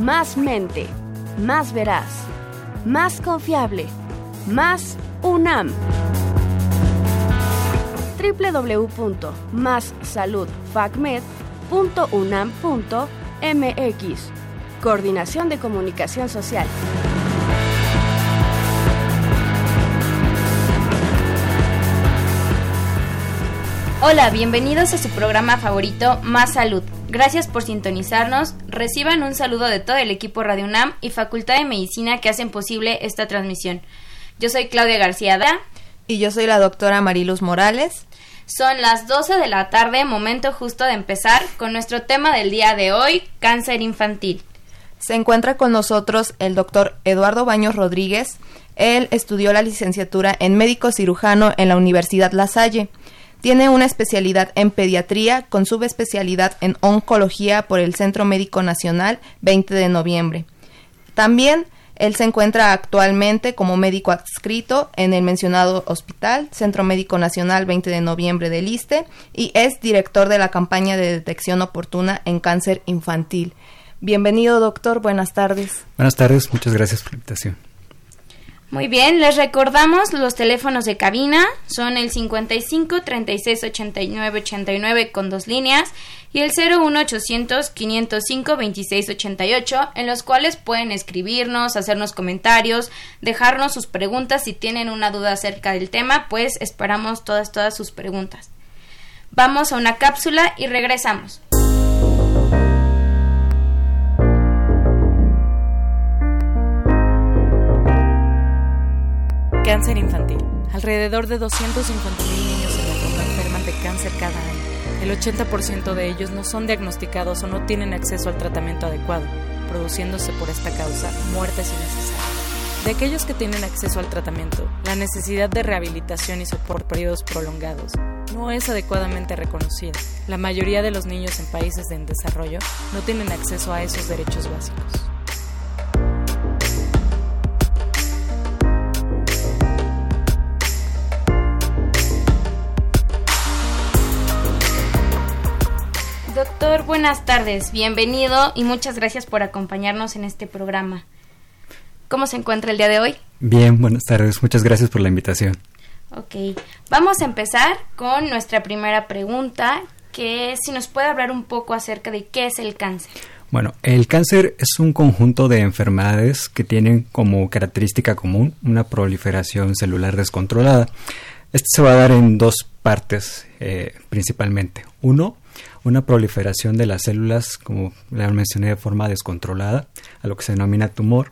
más mente, más veraz, más confiable, más UNAM. www.massaludfacmed.unam.mx Coordinación de Comunicación Social. Hola, bienvenidos a su programa favorito Más Salud. Gracias por sintonizarnos. Reciban un saludo de todo el equipo Radio UNAM y Facultad de Medicina que hacen posible esta transmisión. Yo soy Claudia García Da. Y yo soy la doctora Mariluz Morales. Son las 12 de la tarde, momento justo de empezar con nuestro tema del día de hoy, cáncer infantil. Se encuentra con nosotros el doctor Eduardo Baños Rodríguez. Él estudió la licenciatura en médico cirujano en la Universidad La Salle. Tiene una especialidad en pediatría con subespecialidad en oncología por el Centro Médico Nacional 20 de noviembre. También él se encuentra actualmente como médico adscrito en el mencionado hospital, Centro Médico Nacional 20 de noviembre del ISTE, y es director de la campaña de detección oportuna en cáncer infantil. Bienvenido, doctor. Buenas tardes. Buenas tardes. Muchas gracias por la invitación. Muy bien, les recordamos los teléfonos de cabina, son el 55 36 89 89 con dos líneas y el 01800 505 26 88 en los cuales pueden escribirnos, hacernos comentarios, dejarnos sus preguntas si tienen una duda acerca del tema, pues esperamos todas todas sus preguntas. Vamos a una cápsula y regresamos. Cáncer infantil. Alrededor de 250.000 niños en el mundo enferman de cáncer cada año. El 80% de ellos no son diagnosticados o no tienen acceso al tratamiento adecuado, produciéndose por esta causa muertes innecesarias. De aquellos que tienen acceso al tratamiento, la necesidad de rehabilitación y por periodos prolongados no es adecuadamente reconocida. La mayoría de los niños en países en desarrollo no tienen acceso a esos derechos básicos. Doctor, buenas tardes, bienvenido y muchas gracias por acompañarnos en este programa. ¿Cómo se encuentra el día de hoy? Bien, buenas tardes, muchas gracias por la invitación. Ok, vamos a empezar con nuestra primera pregunta, que es si nos puede hablar un poco acerca de qué es el cáncer. Bueno, el cáncer es un conjunto de enfermedades que tienen como característica común una proliferación celular descontrolada. Este se va a dar en dos partes eh, principalmente. Uno, una proliferación de las células, como la mencioné, de forma descontrolada, a lo que se denomina tumor.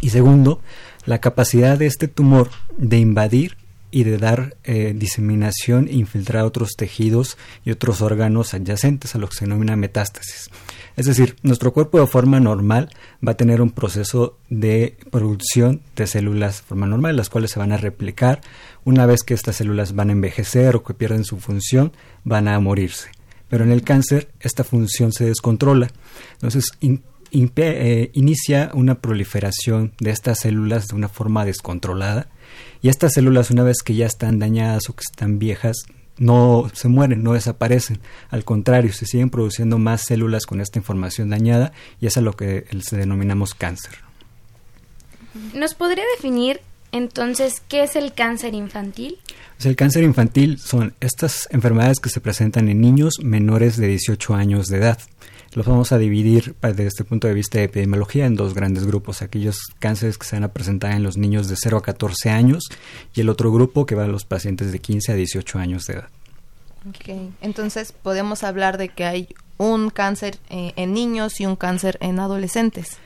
Y segundo, la capacidad de este tumor de invadir y de dar eh, diseminación e infiltrar otros tejidos y otros órganos adyacentes a lo que se denomina metástasis. Es decir, nuestro cuerpo de forma normal va a tener un proceso de producción de células de forma normal, las cuales se van a replicar. Una vez que estas células van a envejecer o que pierden su función, van a morirse pero en el cáncer esta función se descontrola. Entonces eh, inicia una proliferación de estas células de una forma descontrolada y estas células una vez que ya están dañadas o que están viejas no se mueren, no desaparecen, al contrario, se siguen produciendo más células con esta información dañada y es a lo que se denominamos cáncer. ¿Nos podría definir entonces qué es el cáncer infantil? el cáncer infantil son estas enfermedades que se presentan en niños menores de 18 años de edad. Los vamos a dividir desde este punto de vista de epidemiología en dos grandes grupos, aquellos cánceres que se van a presentar en los niños de 0 a 14 años y el otro grupo que va a los pacientes de 15 a 18 años de edad. Okay. Entonces podemos hablar de que hay un cáncer eh, en niños y un cáncer en adolescentes.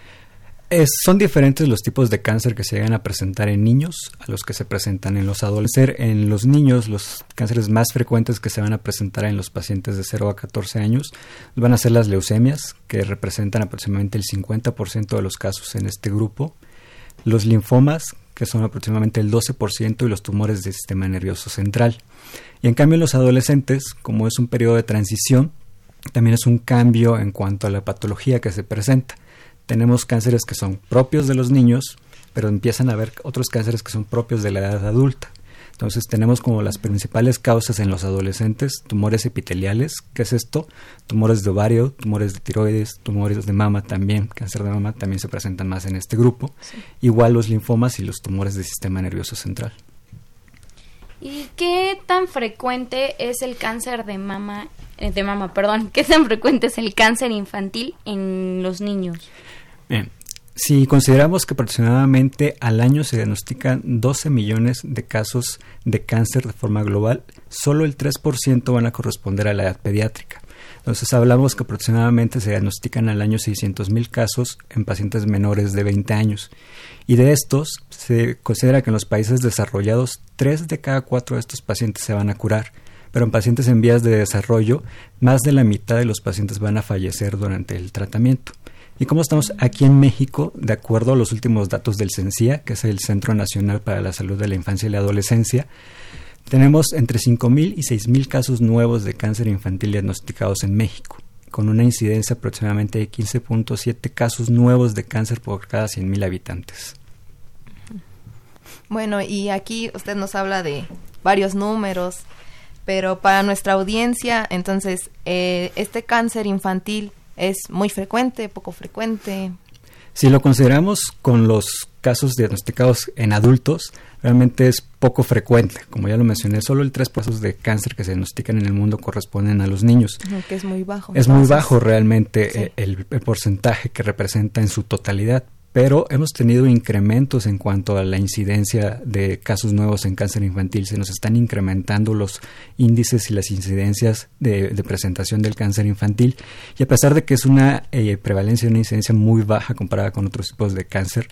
Son diferentes los tipos de cáncer que se llegan a presentar en niños a los que se presentan en los adolescentes. En los niños, los cánceres más frecuentes que se van a presentar en los pacientes de 0 a 14 años van a ser las leucemias, que representan aproximadamente el 50% de los casos en este grupo, los linfomas, que son aproximadamente el 12%, y los tumores del sistema nervioso central. Y en cambio, en los adolescentes, como es un periodo de transición, también es un cambio en cuanto a la patología que se presenta tenemos cánceres que son propios de los niños, pero empiezan a haber otros cánceres que son propios de la edad adulta. Entonces tenemos como las principales causas en los adolescentes tumores epiteliales, ¿qué es esto? Tumores de ovario, tumores de tiroides, tumores de mama también, cáncer de mama también se presentan más en este grupo, igual los linfomas y los tumores del sistema nervioso central. ¿Y qué tan frecuente es el cáncer de mama, eh, de mama, perdón, qué tan frecuente es el cáncer infantil en los niños? Bien. Si consideramos que aproximadamente al año se diagnostican 12 millones de casos de cáncer de forma global, solo el 3% van a corresponder a la edad pediátrica. Entonces hablamos que aproximadamente se diagnostican al año 600 mil casos en pacientes menores de 20 años. Y de estos se considera que en los países desarrollados 3 de cada 4 de estos pacientes se van a curar. Pero en pacientes en vías de desarrollo, más de la mitad de los pacientes van a fallecer durante el tratamiento. Y como estamos aquí en México, de acuerdo a los últimos datos del CENCIA, que es el Centro Nacional para la Salud de la Infancia y la Adolescencia, tenemos entre 5.000 y 6.000 casos nuevos de cáncer infantil diagnosticados en México, con una incidencia aproximadamente de 15.7 casos nuevos de cáncer por cada 100.000 habitantes. Bueno, y aquí usted nos habla de varios números, pero para nuestra audiencia, entonces, eh, este cáncer infantil es muy frecuente, poco frecuente. Si lo consideramos con los casos diagnosticados en adultos, realmente es poco frecuente. Como ya lo mencioné, solo el 3% de cáncer que se diagnostican en el mundo corresponden a los niños. Que es muy bajo. Es muy bajo realmente eh, el, porcentaje que representa en su totalidad, pero hemos tenido incrementos en cuanto a la incidencia de casos nuevos en cáncer infantil. Se nos están incrementando los índices y las incidencias de, presentación del cáncer infantil. Y a pesar de que es una eh, prevalencia una incidencia muy baja comparada con otros tipos de cáncer,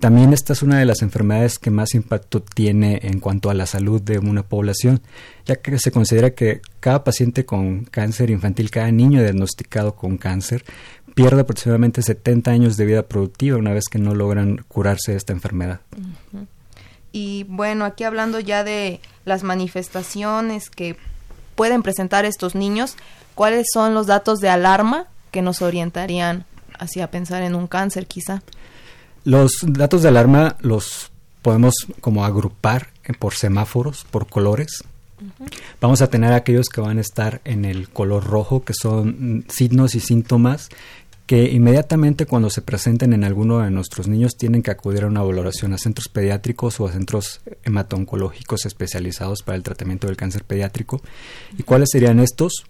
también esta es una de las enfermedades que más impacto tiene en cuanto a la salud de una población, ya que se considera que cada paciente con cáncer infantil, cada niño diagnosticado con cáncer, pierde aproximadamente 70 años de vida productiva una vez que no logran curarse de esta enfermedad. Y bueno, aquí hablando ya de las manifestaciones que pueden presentar estos niños, ¿cuáles son los datos de alarma que nos orientarían hacia pensar en un cáncer quizá? Los datos de alarma los podemos como agrupar por semáforos, por colores. Vamos a tener aquellos que van a estar en el color rojo, que son signos y síntomas que inmediatamente cuando se presenten en alguno de nuestros niños tienen que acudir a una valoración a centros pediátricos o a centros hematoncológicos especializados para el tratamiento del cáncer pediátrico. ¿Y cuáles serían estos?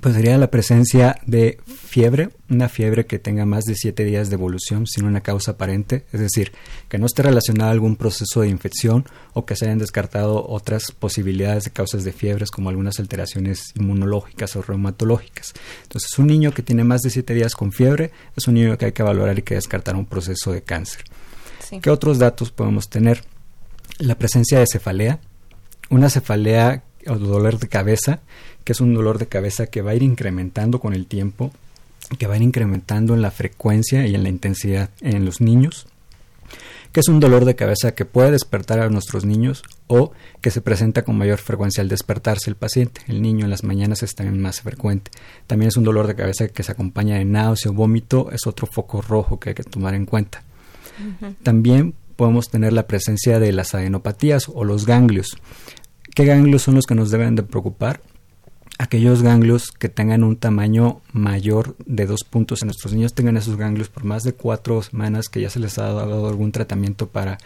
Pues sería la presencia de fiebre, una fiebre que tenga más de siete días de evolución sin una causa aparente, es decir, que no esté relacionada a algún proceso de infección o que se hayan descartado otras posibilidades de causas de fiebres como algunas alteraciones inmunológicas o reumatológicas. Entonces, un niño que tiene más de siete días con fiebre es un niño que hay que valorar y que descartar un proceso de cáncer. ¿Qué otros datos podemos tener? La presencia de cefalea, una cefalea o dolor de cabeza, que es un dolor de cabeza que va a ir incrementando con el tiempo, que va a ir incrementando en la frecuencia y en la intensidad en los niños, que es un dolor de cabeza que puede despertar a nuestros niños o que se presenta con mayor frecuencia al despertarse el paciente. El niño en las mañanas es también más frecuente. También es un dolor de cabeza que se acompaña de náusea o vómito, es otro foco rojo que hay que tomar en cuenta. También podemos tener la presencia de las adenopatías o los ganglios. ¿Qué ganglios son los que nos deben de preocupar? Aquellos ganglios que tengan un tamaño mayor de dos puntos en nuestros niños tengan esos ganglios por más de cuatro semanas que ya se les ha dado algún tratamiento para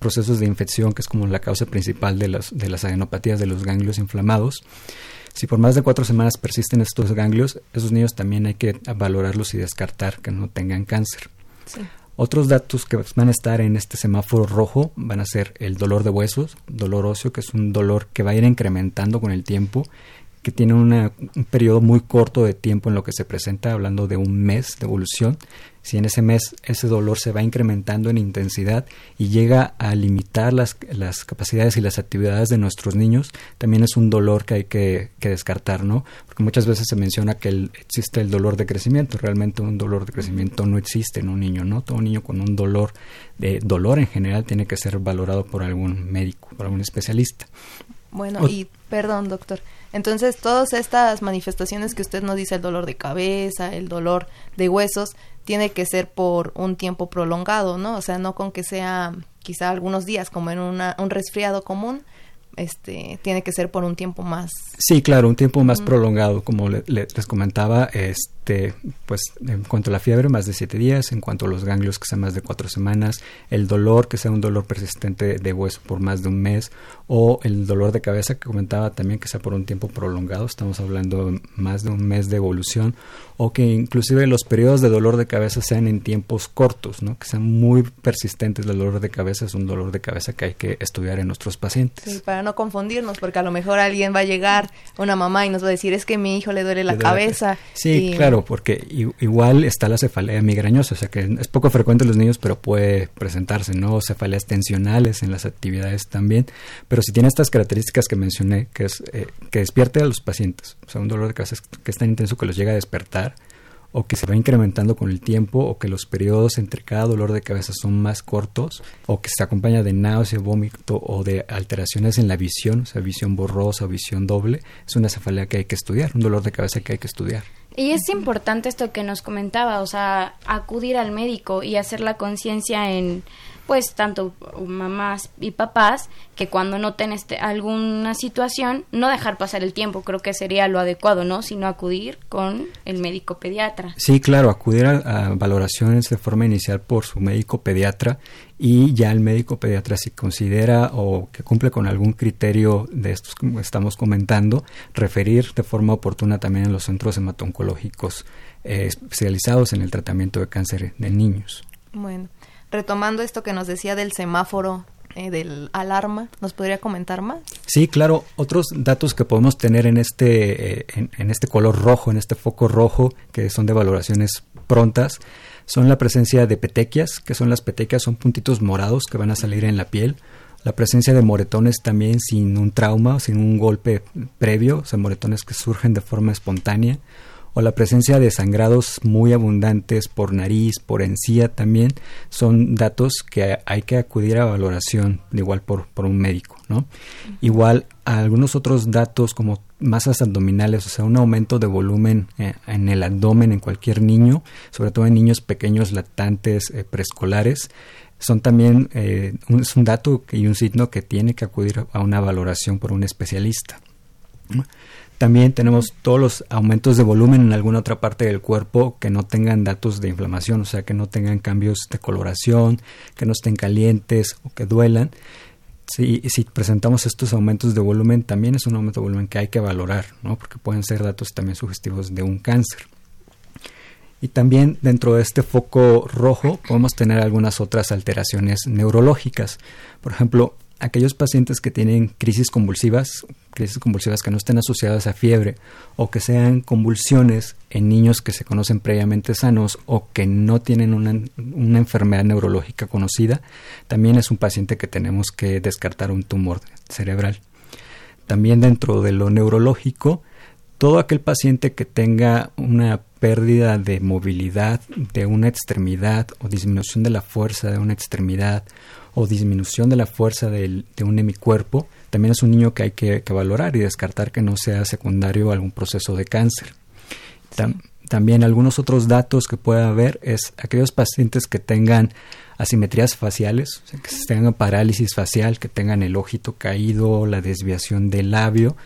procesos de infección, que es como la causa principal de, las de las adenopatías de los ganglios inflamados. Si por más de cuatro semanas persisten estos ganglios, esos niños también hay que valorarlos y descartar que no tengan cáncer. Sí. Otros datos que van a estar en este semáforo rojo van a ser el dolor de huesos, dolor óseo, que es un dolor que va a ir incrementando con el tiempo, que tiene un periodo muy corto de tiempo en lo que se presenta, hablando de un mes de evolución. si en ese mes ese dolor se va incrementando en intensidad y llega a limitar las, las capacidades y las actividades de nuestros niños, también es un dolor que hay que, descartar, ¿no? Porque muchas veces se menciona que existe el dolor de crecimiento, realmente un dolor de crecimiento no existe en un niño, ¿no? Todo niño con un dolor, de dolor en general, tiene que ser valorado por algún médico, por algún especialista. Bueno, y perdón, doctor. Entonces, todas estas manifestaciones que usted nos dice, el dolor de cabeza, el dolor de huesos, tiene que ser por un tiempo prolongado, ¿no? O sea, no con que sea quizá algunos días, como en una, un resfriado común, este, tiene que ser por un tiempo más. Sí, claro, un tiempo más prolongado, como les comentaba, este, pues en cuanto a la fiebre, más de siete días, en cuanto a los ganglios, que sean más de cuatro semanas, el dolor, que sea un dolor persistente de hueso por más de un mes, o el dolor de cabeza que comentaba también que sea por un tiempo prolongado, estamos hablando más de un mes de evolución, o que inclusive los periodos de dolor de cabeza sean en tiempos cortos, ¿no? que sean muy persistentes. El dolor de cabeza es un dolor de cabeza que hay que estudiar en nuestros pacientes. Sí, para no confundirnos, porque a lo mejor alguien va a llegar, una mamá, y nos va a decir, es que mi hijo le duele la cabeza. Sí, claro, porque igual está la cefalea migrañosa, o sea que es poco frecuente en los niños, pero puede presentarse, ¿no? Cefaleas tensionales en las actividades también, pero si tiene estas características que mencioné, que es eh, que despierte a los pacientes, o sea, un dolor de cabeza que es tan intenso que los llega a despertar, o que se va incrementando con el tiempo, o que los periodos entre cada dolor de cabeza son más cortos, o que se acompaña de náusea, vómito o de alteraciones en la visión, o sea, visión borrosa visión doble, es una cefalea que hay que estudiar, un dolor de cabeza que hay que estudiar. Y es importante esto que nos comentaba, o sea, acudir al médico y hacer la conciencia en pues tanto mamás y papás que cuando noten este, alguna situación no dejar pasar el tiempo, creo que sería lo adecuado, ¿no? Sino acudir con el médico pediatra. Sí, claro, acudir a, valoraciones de forma inicial por su médico pediatra y ya el médico pediatra si considera o que cumple con algún criterio de estos que estamos comentando, referir de forma oportuna también en los centros hematoncológicos eh, especializados en el tratamiento de cáncer de niños. Bueno, retomando esto que nos decía del semáforo eh, del alarma, ¿nos podría comentar más? Sí, claro. Otros datos que podemos tener en este, eh, en, este color rojo, en este foco rojo, que son de valoraciones prontas, son la presencia de petequias, que son las petequias, son puntitos morados que van a salir en la piel. La presencia de moretones también sin un trauma, sin un golpe previo, o sea, moretones que surgen de forma espontánea o la presencia de sangrados muy abundantes por nariz, por encía también, son datos que hay que acudir a valoración, igual por, por un médico, ¿no? Igual algunos otros datos como masas abdominales, o sea, un aumento de volumen eh, en el abdomen en cualquier niño, sobre todo en niños pequeños lactantes eh, preescolares, son también eh, un, es un dato y un signo que tiene que acudir a una valoración por un especialista. También tenemos todos los aumentos de volumen en alguna otra parte del cuerpo que no tengan datos de inflamación, o sea, que no tengan cambios de coloración, que no estén calientes o que duelan. Si, si presentamos estos aumentos de volumen, también es un aumento de volumen que hay que valorar, ¿no? porque pueden ser datos también sugestivos de un cáncer. Y también dentro de este foco rojo podemos tener algunas otras alteraciones neurológicas. Por ejemplo, aquellos pacientes que tienen crisis convulsivas, crisis convulsivas que no estén asociadas a fiebre o que sean convulsiones en niños que se conocen previamente sanos o que no tienen una, una enfermedad neurológica conocida, también es un paciente que tenemos que descartar un tumor cerebral. También dentro de lo neurológico, todo aquel paciente que tenga una pérdida de movilidad de una extremidad o disminución de la fuerza de una extremidad o disminución de la fuerza de un hemicuerpo, también es un niño que hay que, valorar y descartar que no sea secundario a algún proceso de cáncer. también algunos otros datos que pueda haber es aquellos pacientes que tengan asimetrías faciales, que tengan parálisis facial, que tengan el ojito caído, la desviación del labio,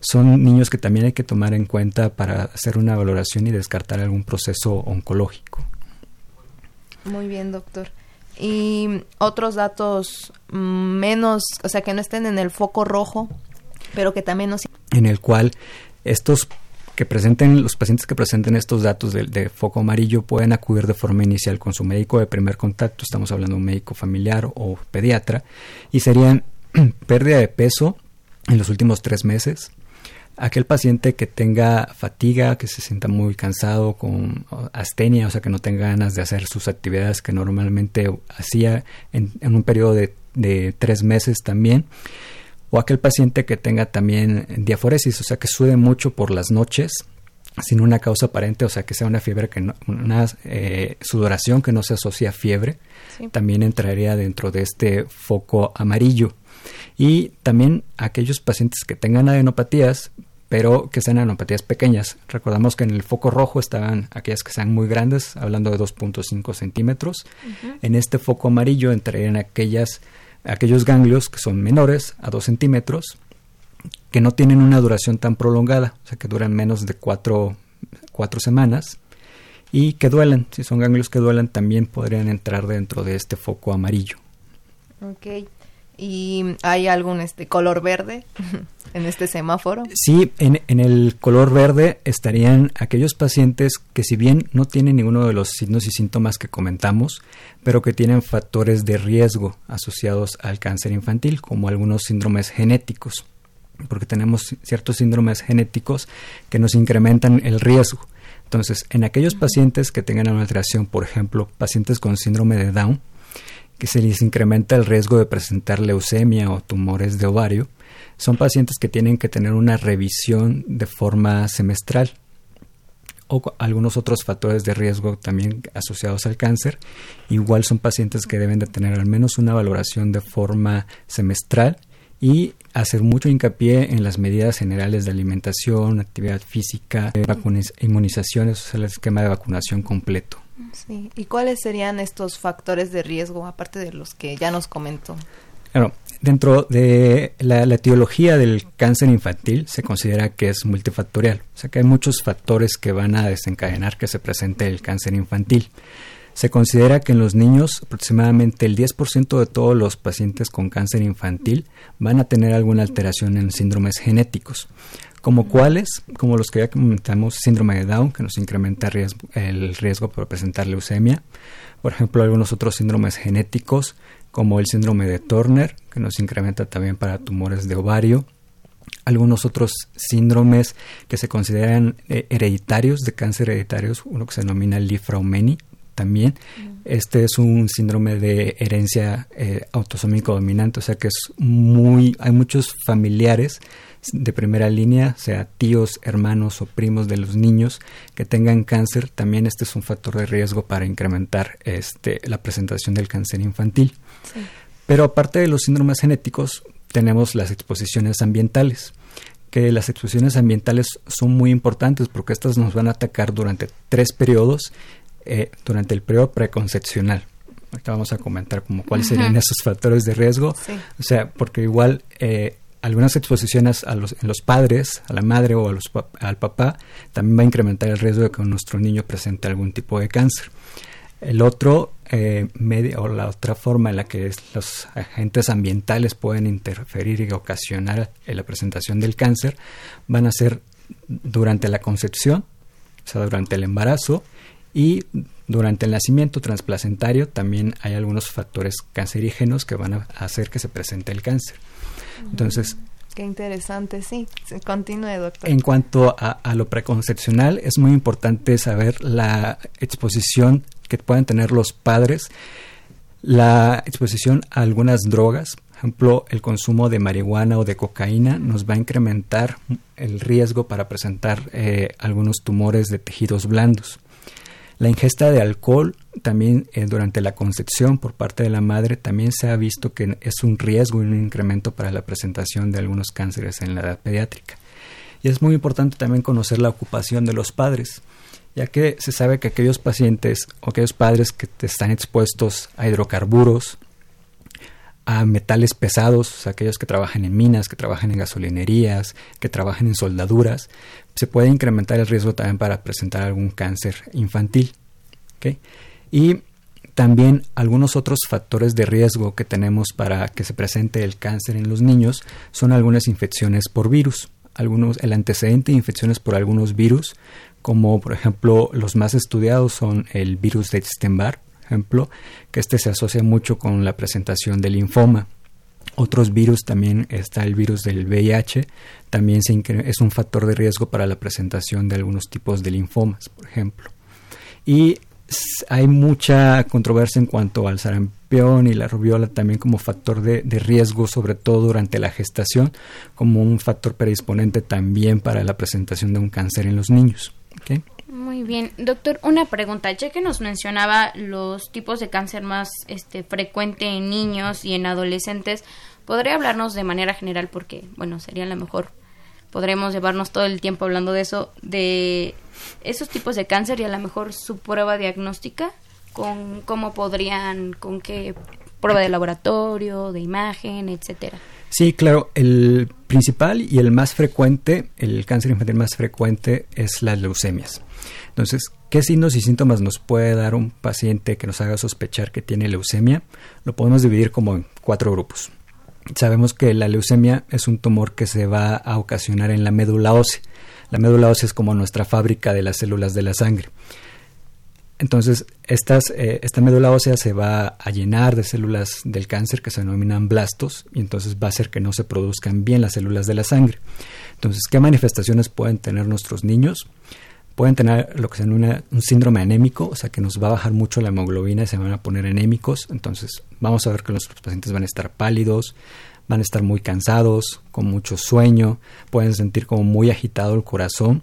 son niños que también hay que tomar en cuenta para hacer una valoración y descartar algún proceso oncológico. Muy bien, doctor y otros datos menos, o sea, que no estén en el foco rojo, pero que también nos... En el cual estos que presenten, los pacientes que presenten estos datos de, foco amarillo pueden acudir de forma inicial con su médico de primer contacto, estamos hablando de un médico familiar o pediatra, y serían pérdida de peso en los últimos tres meses, aquel paciente que tenga fatiga, que se sienta muy cansado, con astenia, o sea, que no tenga ganas de hacer sus actividades que normalmente hacía en, un periodo de, de, tres meses también, o aquel paciente que tenga también diaforesis, o sea, que sude mucho por las noches, sin una causa aparente, o sea, que sea una fiebre, que no, una eh, sudoración que no se asocia a fiebre, también entraría dentro de este foco amarillo. Y también aquellos pacientes que tengan adenopatías, pero que sean adenopatías pequeñas. Recordamos que en el foco rojo estaban aquellas que sean muy grandes, hablando de 2.5 centímetros. En este foco amarillo entrarían aquellas, aquellos ganglios que son menores a 2 centímetros, que no tienen una duración tan prolongada, o sea, que duran menos de 4 cuatro semanas y que duelen. Si son ganglios que duelen, también podrían entrar dentro de este foco amarillo. Ok. ¿Y hay algún este color verde en este semáforo? Sí, en, en, el color verde estarían aquellos pacientes que si bien no tienen ninguno de los signos y síntomas que comentamos, pero que tienen factores de riesgo asociados al cáncer infantil, como algunos síndromes genéticos, porque tenemos ciertos síndromes genéticos que nos incrementan el riesgo. Entonces, en aquellos pacientes que tengan una alteración, por ejemplo, pacientes con síndrome de Down, que se les incrementa el riesgo de presentar leucemia o tumores de ovario, son pacientes que tienen que tener una revisión de forma semestral o algunos otros factores de riesgo también asociados al cáncer. Igual son pacientes que deben de tener al menos una valoración de forma semestral y hacer mucho hincapié en las medidas generales de alimentación, actividad física, inmunizaciones, o el esquema de vacunación completo. Sí. ¿Y cuáles serían estos factores de riesgo, aparte de los que ya nos comentó? Claro, dentro de la, la, etiología del cáncer infantil se considera que es multifactorial, o sea que hay muchos factores que van a desencadenar que se presente el cáncer infantil. Se considera que en los niños aproximadamente el 10% de todos los pacientes con cáncer infantil van a tener alguna alteración en síndromes genéticos como cuáles, como los que ya comentamos, síndrome de Down, que nos incrementa el riesgo por presentar leucemia, por ejemplo, algunos otros síndromes genéticos, como el síndrome de Turner, que nos incrementa también para tumores de ovario, algunos otros síndromes que se consideran eh, hereditarios, de cáncer hereditarios, uno que se denomina Lifraumeni, también. Este es un síndrome de herencia eh, autosómico dominante, o sea que es muy, hay muchos familiares de primera línea, sea tíos, hermanos o primos de los niños que tengan cáncer, también este es un factor de riesgo para incrementar este, la presentación del cáncer infantil. Pero aparte de los síndromes genéticos, tenemos las exposiciones ambientales que las exposiciones ambientales son muy importantes porque estas nos van a atacar durante tres periodos eh, durante el periodo preconcepcional. Ahorita vamos a comentar como cuáles serían esos factores de riesgo. O sea, porque igual eh, algunas exposiciones a los, en los padres, a la madre o a los, al papá, también va a incrementar el riesgo de que nuestro niño presente algún tipo de cáncer. El otro eh, medio, o la otra forma en la que los agentes ambientales pueden interferir y ocasionar la presentación del cáncer van a ser durante la concepción, o sea, durante el embarazo y durante el nacimiento transplacentario también hay algunos factores cancerígenos que van a hacer que se presente el cáncer. Entonces, Qué interesante, sí. Continúe, doctor. En cuanto a, a, lo preconcepcional, es muy importante saber la exposición que pueden tener los padres, la exposición a algunas drogas, por ejemplo, el consumo de marihuana o de cocaína nos va a incrementar el riesgo para presentar eh, algunos tumores de tejidos blandos. La ingesta de alcohol también eh, durante la concepción por parte de la madre también se ha visto que es un riesgo y un incremento para la presentación de algunos cánceres en la edad pediátrica. Y es muy importante también conocer la ocupación de los padres, ya que se sabe que aquellos pacientes o aquellos padres que están expuestos a hidrocarburos, a metales pesados, aquellos que trabajan en minas, que trabajan en gasolinerías, que trabajan en soldaduras, se puede incrementar el riesgo también para presentar algún cáncer infantil. Y también algunos otros factores de riesgo que tenemos para que se presente el cáncer en los niños son algunas infecciones por virus. Algunos, el antecedente de infecciones por algunos virus, como por ejemplo los más estudiados son el virus de Epstein-Barr, ejemplo, que este se asocia mucho con la presentación del linfoma. otros virus también está el virus del VIH, también es un factor de riesgo para la presentación de algunos tipos de linfomas, por ejemplo. Y hay mucha controversia en cuanto al sarampión y la rubiola también como factor de, riesgo, sobre todo durante la gestación, como un factor predisponente también para la presentación de un cáncer en los niños. Muy bien, doctor, una pregunta, ya que nos mencionaba los tipos de cáncer más este, frecuente en niños y en adolescentes, ¿podría hablarnos de manera general, porque, bueno, sería la mejor, podremos llevarnos todo el tiempo hablando de eso, de esos tipos de cáncer y a lo mejor su prueba diagnóstica, con cómo podrían, con qué prueba de laboratorio, de imagen, etcétera? Sí, claro. El principal y el más frecuente, el cáncer infantil más frecuente es las leucemias. Entonces, ¿qué signos y síntomas nos puede dar un paciente que nos haga sospechar que tiene leucemia? Lo podemos dividir como en cuatro grupos. Sabemos que la leucemia es un tumor que se va a ocasionar en la médula ósea. La médula ósea es como nuestra fábrica de las células de la sangre. Entonces, eh, esta médula ósea se va a llenar de células del cáncer que se denominan blastos y entonces va a hacer que no se produzcan bien las células de la sangre. Entonces, ¿qué manifestaciones pueden tener nuestros niños? Pueden tener lo que se denomina un síndrome anémico, o sea que nos va a bajar mucho la hemoglobina y se van a poner anémicos. Entonces, vamos a ver que nuestros pacientes van a estar pálidos, van a estar muy cansados, con mucho sueño, pueden sentir como muy agitado el corazón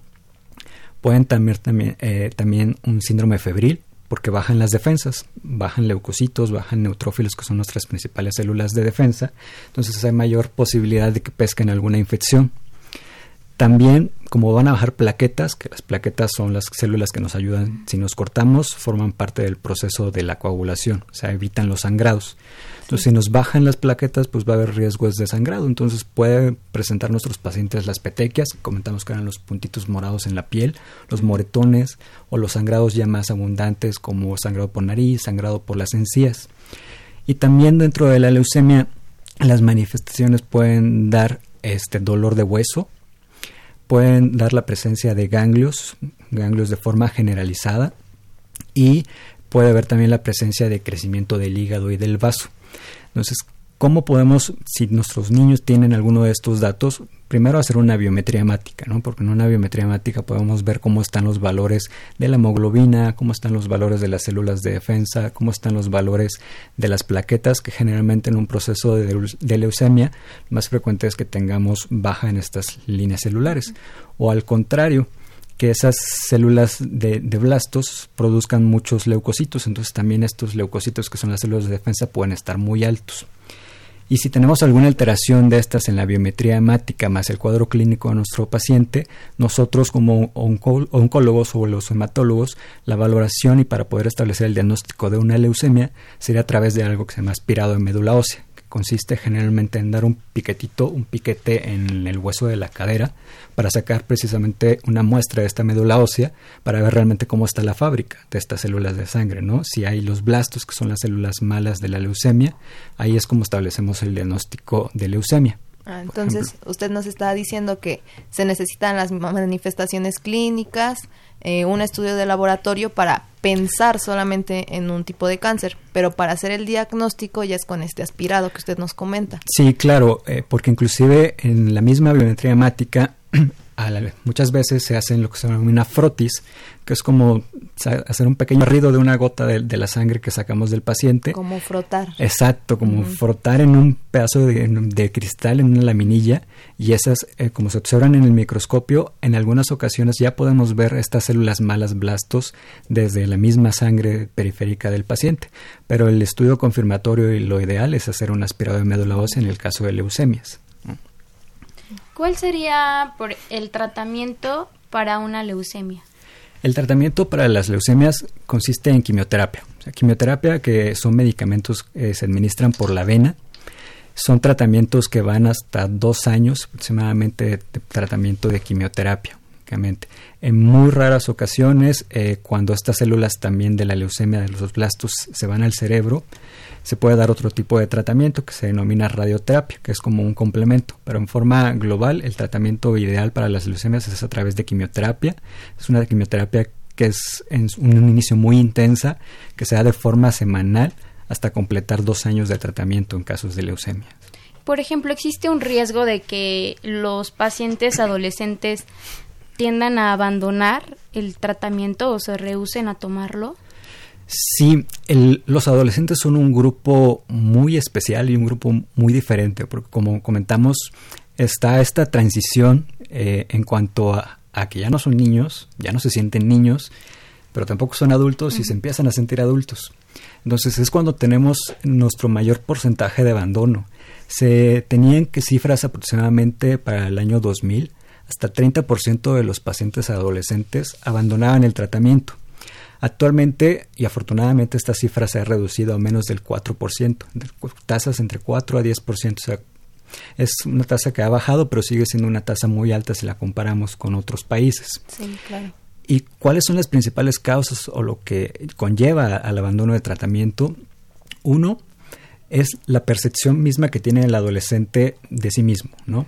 Pueden tener también, eh, también un síndrome febril, porque bajan las defensas, bajan leucocitos, bajan neutrófilos, que son nuestras principales células de defensa, entonces hay mayor posibilidad de que pesquen alguna infección. También, como van a bajar plaquetas, que las plaquetas son las células que nos ayudan si nos cortamos, forman parte del proceso de la coagulación, o sea, evitan los sangrados. Entonces, si nos bajan las plaquetas, pues va a haber riesgos de sangrado. Entonces, puede presentar nuestros pacientes las petequias, comentamos que eran los puntitos morados en la piel, los moretones o los sangrados ya más abundantes como sangrado por nariz, sangrado por las encías. Y también dentro de la leucemia, las manifestaciones pueden dar este dolor de hueso, pueden dar la presencia de ganglios, ganglios de forma generalizada y puede haber también la presencia de crecimiento del hígado y del vaso. Entonces, ¿cómo podemos, si nuestros niños tienen alguno de estos datos, primero hacer una biometría hemática, ¿no? Porque en una biometría hemática podemos ver cómo están los valores de la hemoglobina, cómo están los valores de las células de defensa, cómo están los valores de las plaquetas, que generalmente en un proceso de, leucemia más frecuente es que tengamos baja en estas líneas celulares. O al contrario, que esas células de, de, blastos produzcan muchos leucocitos, entonces también estos leucocitos que son las células de defensa pueden estar muy altos. Y si tenemos alguna alteración de estas en la biometría hemática más el cuadro clínico de nuestro paciente, nosotros como oncólogos o los hematólogos, la valoración y para poder establecer el diagnóstico de una leucemia sería a través de algo que se llama aspirado de médula ósea, consiste generalmente en dar un piquetito, un piquete en el hueso de la cadera para sacar precisamente una muestra de esta médula ósea para ver realmente cómo está la fábrica de estas células de sangre, ¿no? Si hay los blastos, que son las células malas de la leucemia, ahí es como establecemos el diagnóstico de leucemia. Ah, entonces, usted nos está diciendo que se necesitan las manifestaciones clínicas, eh, un estudio de laboratorio para pensar solamente en un tipo de cáncer, pero para hacer el diagnóstico ya es con este aspirado que usted nos comenta. Sí, claro, eh, porque inclusive en la misma biometría hemática muchas veces se hacen lo que se llama una frotis, que es como hacer un pequeño ruido de una gota de, la sangre que sacamos del paciente. Como frotar. Exacto, como frotar en un pedazo de, cristal, en una laminilla, y esas, eh, como se observan en el microscopio, en algunas ocasiones ya podemos ver estas células malas blastos desde la misma sangre periférica del paciente. Pero el estudio confirmatorio y lo ideal es hacer un aspirado de médula ósea en el caso de leucemias. ¿Cuál sería el tratamiento para una leucemia? El tratamiento para las leucemias consiste en quimioterapia. quimioterapia que son medicamentos que se administran por la vena. Son tratamientos que van hasta dos años aproximadamente de tratamiento de quimioterapia. En muy raras ocasiones, eh, cuando estas células también de la leucemia de los blastos se van al cerebro, se puede dar otro tipo de tratamiento que se denomina radioterapia, que es como un complemento, pero en forma global el tratamiento ideal para las leucemias es a través de quimioterapia. Es una quimioterapia que es en un inicio muy intensa, que se da de forma semanal hasta completar dos años de tratamiento en casos de leucemia. por ejemplo, ¿existe un riesgo de que los pacientes adolescentes tiendan a abandonar el tratamiento o se rehúsen a tomarlo? Sí, los adolescentes son un grupo muy especial y un grupo muy diferente, porque como comentamos, está esta transición eh, en cuanto a, que ya no son niños, ya no se sienten niños, pero tampoco son adultos y se empiezan a sentir adultos. Entonces es cuando tenemos nuestro mayor porcentaje de abandono. Se tenían que cifras aproximadamente para el año 2000, hasta 30% de los pacientes adolescentes abandonaban el tratamiento. Actualmente, y afortunadamente, esta cifra se ha reducido a menos del 4%, tasas entre 4 a 10%. O sea, es una tasa que ha bajado, pero sigue siendo una tasa muy alta si la comparamos con otros países. Sí, claro. ¿Y cuáles son las principales causas o lo que conlleva al abandono de tratamiento? Uno es la percepción misma que tiene el adolescente de sí mismo, ¿no?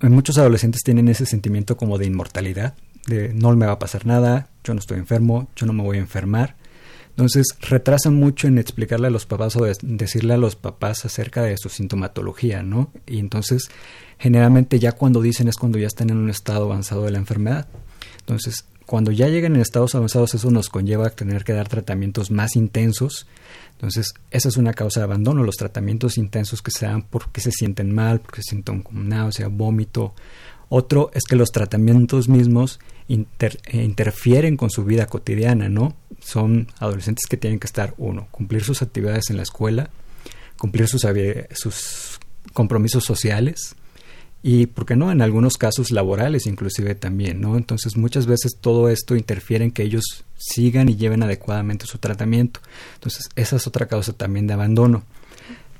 Muchos adolescentes tienen ese sentimiento como de inmortalidad, de no me va a pasar nada, yo no estoy enfermo, yo no me voy a enfermar. Entonces retrasan mucho en explicarle a los papás o decirle a los papás acerca de su sintomatología, ¿no? Y entonces generalmente ya cuando dicen es cuando ya están en un estado avanzado de la enfermedad. Entonces cuando ya llegan en estados avanzados eso nos conlleva a tener que dar tratamientos más intensos. Entonces esa es una causa de abandono, los tratamientos intensos que se dan porque se sienten mal, porque se sienten como náusea, vómito. Otro es que los tratamientos mismos eh, interfieren con su vida cotidiana, ¿no? Son adolescentes que tienen que estar, uno, cumplir sus actividades en la escuela, cumplir sus, compromisos sociales y, ¿por qué no?, en algunos casos laborales inclusive también, ¿no? Entonces muchas veces todo esto interfiere en que ellos sigan y lleven adecuadamente su tratamiento. Entonces esa es otra causa también de abandono.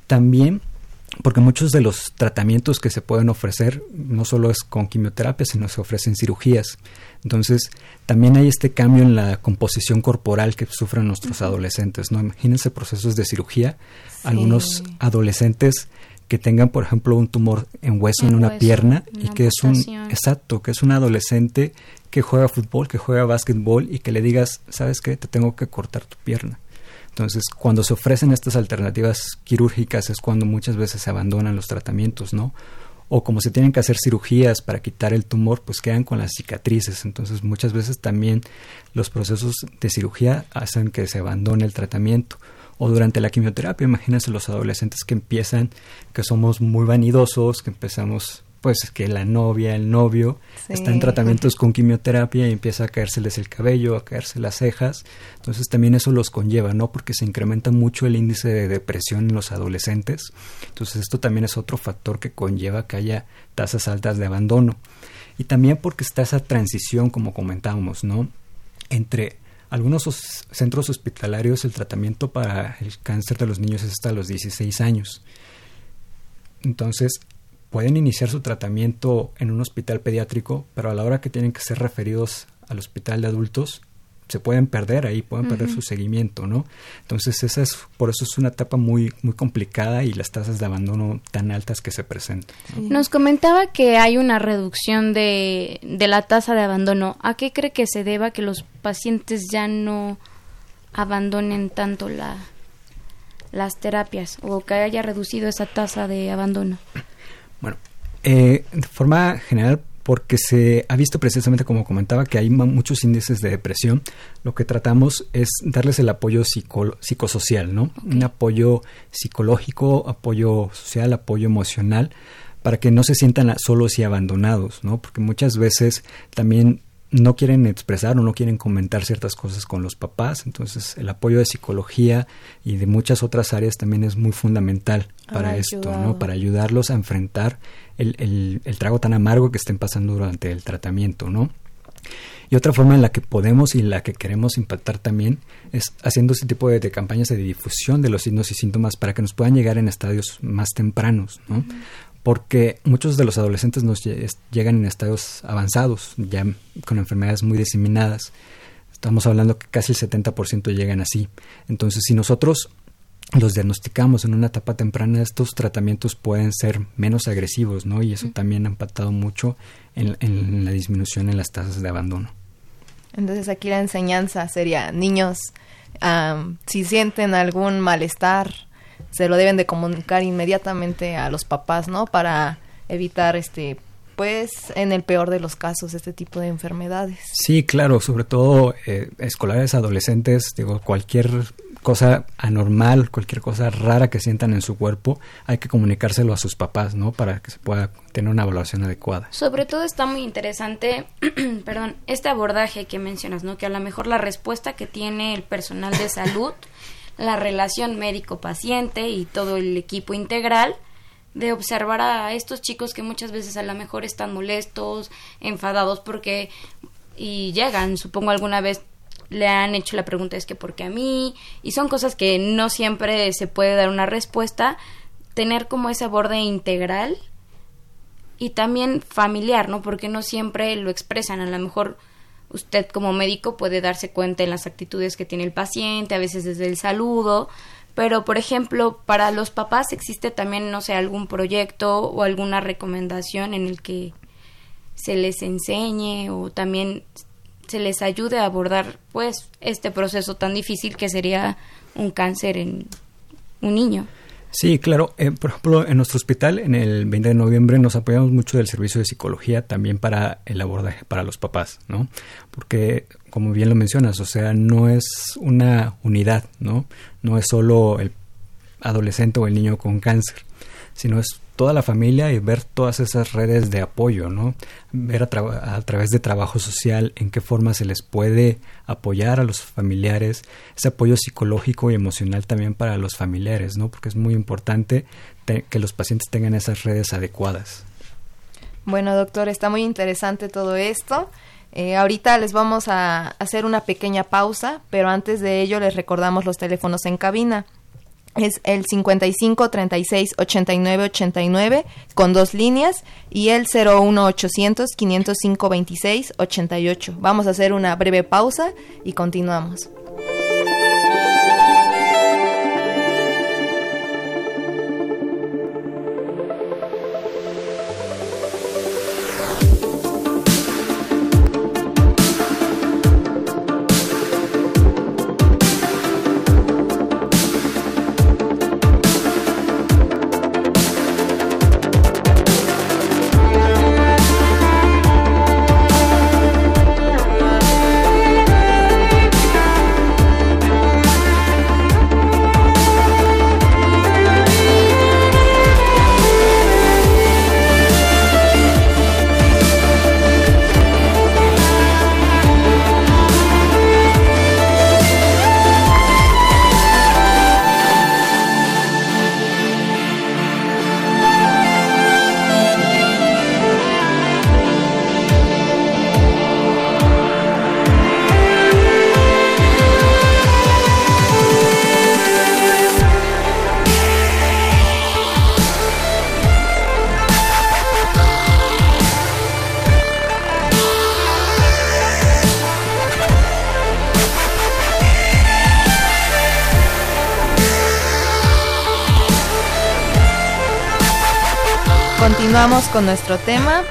También porque muchos de los tratamientos que se pueden ofrecer no solo es con quimioterapia, sino se ofrecen cirugías. Entonces, también hay este cambio en la composición corporal que sufren nuestros adolescentes, ¿no? Imagínense procesos de cirugía, algunos adolescentes que tengan, por ejemplo, un tumor en hueso en, una pierna y que es un exacto, que es un adolescente que juega fútbol, que juega básquetbol y que le digas, "¿Sabes qué? Te tengo que cortar tu pierna." Entonces, cuando se ofrecen estas alternativas quirúrgicas es cuando muchas veces se abandonan los tratamientos, ¿no? O como se tienen que hacer cirugías para quitar el tumor, pues quedan con las cicatrices. Entonces, muchas veces también los procesos de cirugía hacen que se abandone el tratamiento. O durante la quimioterapia, imagínense los adolescentes que empiezan, que somos muy vanidosos, que empezamos pues que la novia, el novio, está en tratamientos con quimioterapia y empieza a caérseles el cabello, a caerse las cejas. Entonces también eso los conlleva, ¿no? Porque se incrementa mucho el índice de depresión en los adolescentes. Entonces esto también es otro factor que conlleva que haya tasas altas de abandono. Y también porque está esa transición, como comentábamos, ¿no? Entre algunos centros hospitalarios el tratamiento para el cáncer de los niños es hasta los 16 años. Entonces, pueden iniciar su tratamiento en un hospital pediátrico, pero a la hora que tienen que ser referidos al hospital de adultos, se pueden perder ahí, pueden perder su seguimiento, ¿no? Entonces, esa es, por eso es una etapa muy, muy complicada y las tasas de abandono tan altas que se presentan. Nos comentaba que hay una reducción de, de la tasa de abandono. ¿A qué cree que se deba que los pacientes ya no abandonen tanto la, las terapias o que haya reducido esa tasa de abandono? Bueno, eh, de forma general, porque se ha visto precisamente, como comentaba, que hay muchos índices de depresión, lo que tratamos es darles el apoyo psicosocial, ¿no? Un apoyo psicológico, apoyo social, apoyo emocional, para que no se sientan solos y abandonados, ¿no? Porque muchas veces también no quieren expresar o no quieren comentar ciertas cosas con los papás, entonces el apoyo de psicología y de muchas otras áreas también es muy fundamental para esto, ¿no? Para ayudarlos a enfrentar el, el, trago tan amargo que estén pasando durante el tratamiento, ¿no? Y otra forma en la que podemos y en la que queremos impactar también es haciendo este tipo de, campañas de difusión de los signos y síntomas para que nos puedan llegar en estadios más tempranos, ¿no? Porque muchos de los adolescentes nos llegan en estados avanzados, ya con enfermedades muy diseminadas. Estamos hablando que casi el 70% llegan así. Entonces, si nosotros los diagnosticamos en una etapa temprana, estos tratamientos pueden ser menos agresivos, ¿no? Y eso también ha impactado mucho en, la disminución en las tasas de abandono. Entonces aquí la enseñanza sería, niños, si sienten algún malestar, se lo deben de comunicar inmediatamente a los papás, ¿no? Para evitar este pues en el peor de los casos este tipo de enfermedades. Sí, claro, sobre todo eh, escolares, adolescentes, digo, cualquier cosa anormal, cualquier cosa rara que sientan en su cuerpo, hay que comunicárselo a sus papás, ¿no? Para que se pueda tener una evaluación adecuada. Sobre todo está muy interesante, perdón, este abordaje que mencionas, ¿no? Que a lo mejor la respuesta que tiene el personal de salud, la relación médico-paciente y todo el equipo integral, de observar a estos chicos que muchas veces a lo mejor están molestos, enfadados porque y llegan, supongo alguna vez le han hecho la pregunta es que por qué a mí y son cosas que no siempre se puede dar una respuesta, tener como ese borde integral y también familiar, ¿no? Porque no siempre lo expresan, a lo mejor usted como médico puede darse cuenta en las actitudes que tiene el paciente, a veces desde el saludo, pero por ejemplo, para los papás existe también, no sé, algún proyecto o alguna recomendación en el que se les enseñe o también se les ayude a abordar pues este proceso tan difícil que sería un cáncer en un niño. Sí, claro. Eh, por ejemplo, en nuestro hospital, en el 20 de noviembre, nos apoyamos mucho del servicio de psicología también para el abordaje para los papás, ¿no? Porque, como bien lo mencionas, o sea, no es una unidad, ¿no? No es solo el adolescente o el niño con cáncer, sino es toda la familia y ver todas esas redes de apoyo, ¿no? Ver a, a, través de trabajo social en qué forma se les puede apoyar a los familiares, ese apoyo psicológico y emocional también para los familiares, ¿no? Porque es muy importante que los pacientes tengan esas redes adecuadas. Bueno, doctor, está muy interesante todo esto. Eh, ahorita les vamos a hacer una pequeña pausa, pero antes de ello les recordamos los teléfonos en cabina es el 55 36 89 89 con dos líneas y el 01 800 505 26 88. Vamos a hacer una breve pausa y continuamos. Continuamos con nuestro tema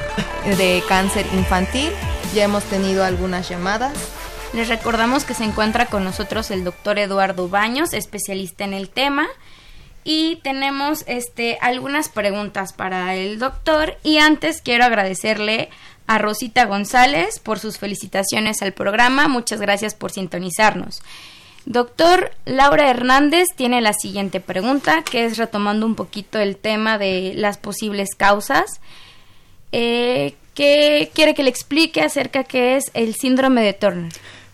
de cáncer infantil. Ya hemos tenido algunas llamadas. Les recordamos que se encuentra con nosotros el doctor Eduardo Baños, especialista en el tema. Y tenemos este, algunas preguntas para el doctor. Y antes quiero agradecerle a Rosita González por sus felicitaciones al programa. Muchas gracias por sintonizarnos. Doctor Laura Hernández tiene la siguiente pregunta, que es retomando un poquito el tema de las posibles causas. Eh, ¿Qué quiere que le explique acerca qué es el síndrome de Turner?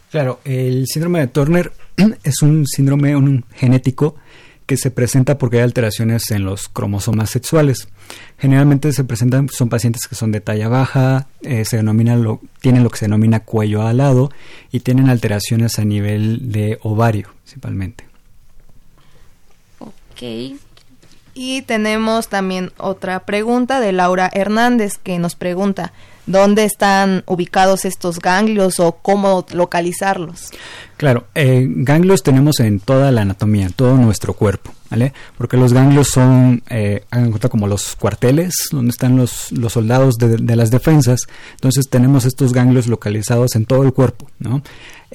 Claro, el síndrome de Turner es un síndrome un genético que se presenta porque hay alteraciones en los cromosomas sexuales. Generalmente se presentan, son pacientes que son de talla baja, eh, se denomina lo, tienen lo que se denomina cuello alado y tienen alteraciones a nivel de ovario principalmente. Ok. Y tenemos también otra pregunta de Laura Hernández que nos pregunta, dónde están ubicados estos ganglios o cómo localizarlos. Claro, eh, ganglios tenemos en toda la anatomía, en todo nuestro cuerpo, ¿vale? Porque los ganglios son, eh, cuenta como los cuarteles donde están los, los soldados de, de, las defensas. Entonces tenemos estos ganglios localizados en todo el cuerpo, ¿no?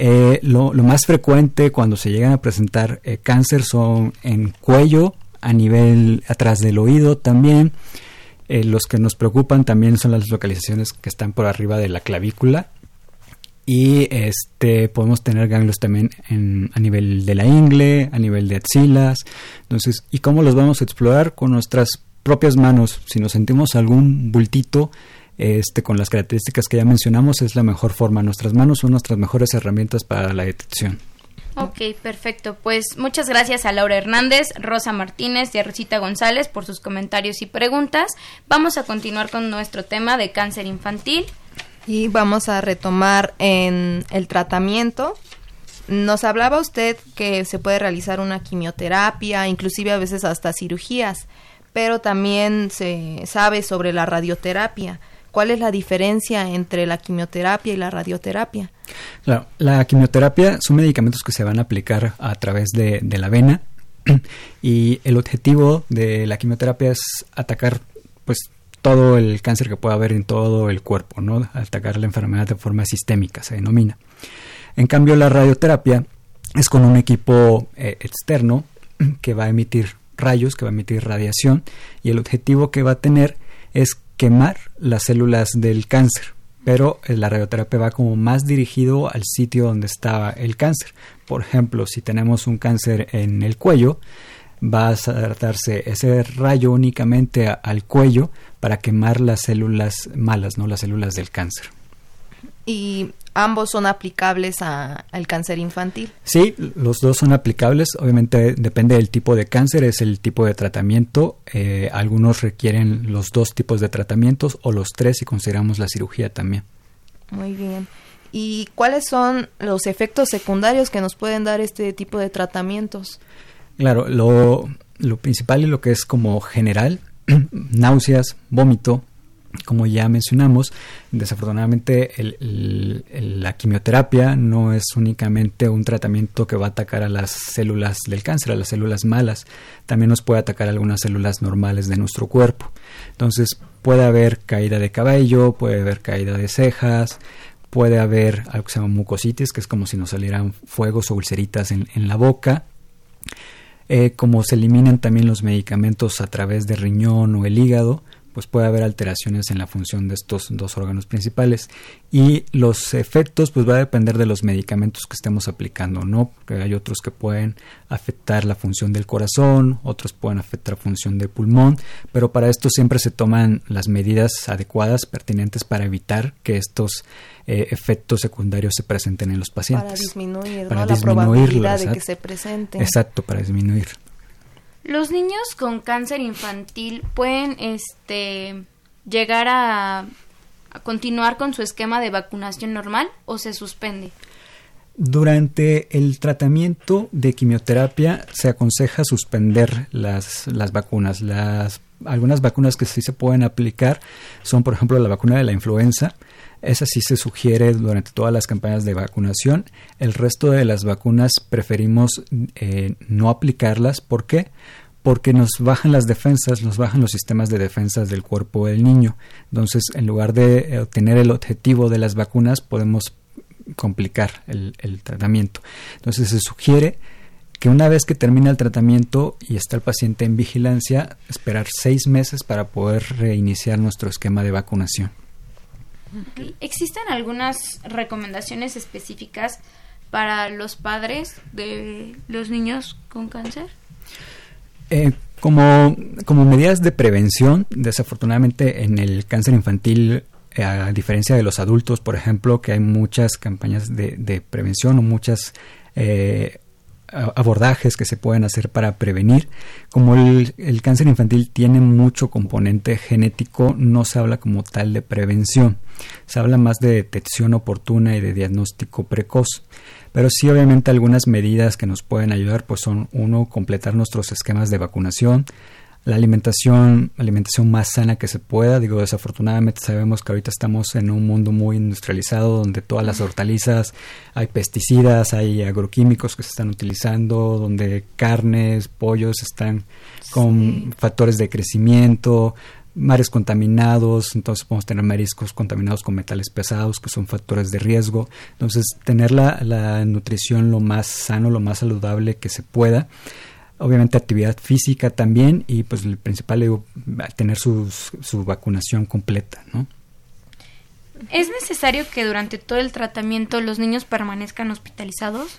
Eh, lo, lo, más frecuente cuando se llegan a presentar eh, cáncer son en cuello, a nivel atrás del oído también. Eh, los que nos preocupan también son las localizaciones que están por arriba de la clavícula y este podemos tener ganglios también en, a nivel de la ingle, a nivel de axilas. Entonces, ¿y cómo los vamos a explorar? Con nuestras propias manos. Si nos sentimos algún bultito este, con las características que ya mencionamos, es la mejor forma. Nuestras manos son nuestras mejores herramientas para la detección. Ok, perfecto. Pues muchas gracias a Laura Hernández, Rosa Martínez y a Rosita González por sus comentarios y preguntas. Vamos a continuar con nuestro tema de cáncer infantil. Y vamos a retomar en el tratamiento. Nos hablaba usted que se puede realizar una quimioterapia, inclusive a veces hasta cirugías, pero también se sabe sobre la radioterapia. ¿Cuál es la diferencia entre la quimioterapia y la radioterapia? Claro, la quimioterapia son medicamentos que se van a aplicar a través de, la vena y el objetivo de la quimioterapia es atacar pues todo el cáncer que pueda haber en todo el cuerpo, ¿no? Atacar la enfermedad de forma sistémica, se denomina. En cambio, la radioterapia es con un equipo eh, externo que va a emitir rayos, que va a emitir radiación, y el objetivo que va a tener es quemar las células del cáncer. Pero eh, la radioterapia va como más dirigido al sitio donde estaba el cáncer. Por ejemplo, si tenemos un cáncer en el cuello, va a tratarse ese rayo únicamente al cuello para quemar las células malas, no las células del cáncer. Ambos son aplicables al cáncer infantil. Sí, los dos son aplicables. Obviamente depende del tipo de cáncer, es el tipo de tratamiento. Eh, algunos requieren los dos tipos de tratamientos o los tres si consideramos la cirugía también. Muy bien. ¿Y cuáles son los efectos secundarios que nos pueden dar este tipo de tratamientos? Claro, lo, lo principal y lo que es como general, náuseas, vómito, como ya mencionamos, desafortunadamente la quimioterapia no es únicamente un tratamiento que va a atacar a las células del cáncer, a las células malas, también nos puede atacar a algunas células normales de nuestro cuerpo. Entonces puede haber caída de cabello, puede haber caída de cejas, puede haber algo que se llama mucositis, que es como si nos salieran fuegos o ulceritas en, la boca. Eh, como se eliminan también los medicamentos a través del riñón o el hígado, pues puede haber alteraciones en la función de estos dos órganos principales y los efectos pues va a depender de los medicamentos que estemos aplicando, ¿no? Porque hay otros que pueden afectar la función del corazón, otros pueden afectar la función del pulmón, pero para esto siempre se toman las medidas adecuadas, pertinentes para evitar que estos eh, efectos secundarios se presenten en los pacientes. Para disminuir, la probabilidad de que se presenten. Exacto, para disminuir. Los niños con cáncer infantil pueden este, llegar a, continuar con su esquema de vacunación normal o se suspende. Durante el tratamiento de quimioterapia se aconseja suspender las, las vacunas. Las, algunas vacunas que sí se pueden aplicar son, por ejemplo, la vacuna de la influenza, esa sí se sugiere durante todas las campañas de vacunación. El resto de las vacunas preferimos eh, no aplicarlas. ¿Por qué? Porque nos bajan las defensas, nos bajan los sistemas de defensas del cuerpo del niño. Entonces, en lugar de obtener el objetivo de las vacunas, podemos complicar el, el tratamiento. Entonces, se sugiere que una vez que termina el tratamiento y está el paciente en vigilancia, esperar seis meses para poder reiniciar nuestro esquema de vacunación. ¿Existen algunas recomendaciones específicas para los padres de los niños con cáncer? Eh, como, como medidas de prevención, desafortunadamente en el cáncer infantil, eh, a diferencia de los adultos, por ejemplo, que hay muchas campañas de, de prevención o muchas eh, abordajes que se pueden hacer para prevenir. Como el, cáncer infantil tiene mucho componente genético, no se habla como tal de prevención, se habla más de detección oportuna y de diagnóstico precoz. Pero sí, obviamente, algunas medidas que nos pueden ayudar, pues son uno, completar nuestros esquemas de vacunación, la alimentación, alimentación más sana que se pueda. Digo, desafortunadamente sabemos que ahorita estamos en un mundo muy industrializado donde todas las hortalizas, hay pesticidas, hay agroquímicos que se están utilizando, donde carnes, pollos están con sí. factores de crecimiento, mares contaminados, entonces podemos tener mariscos contaminados con metales pesados, que son factores de riesgo. Entonces, tener la, la nutrición lo más sano, lo más saludable que se pueda obviamente actividad física también y pues el principal es tener su vacunación completa, ¿no? ¿Es necesario que durante todo el tratamiento los niños permanezcan hospitalizados?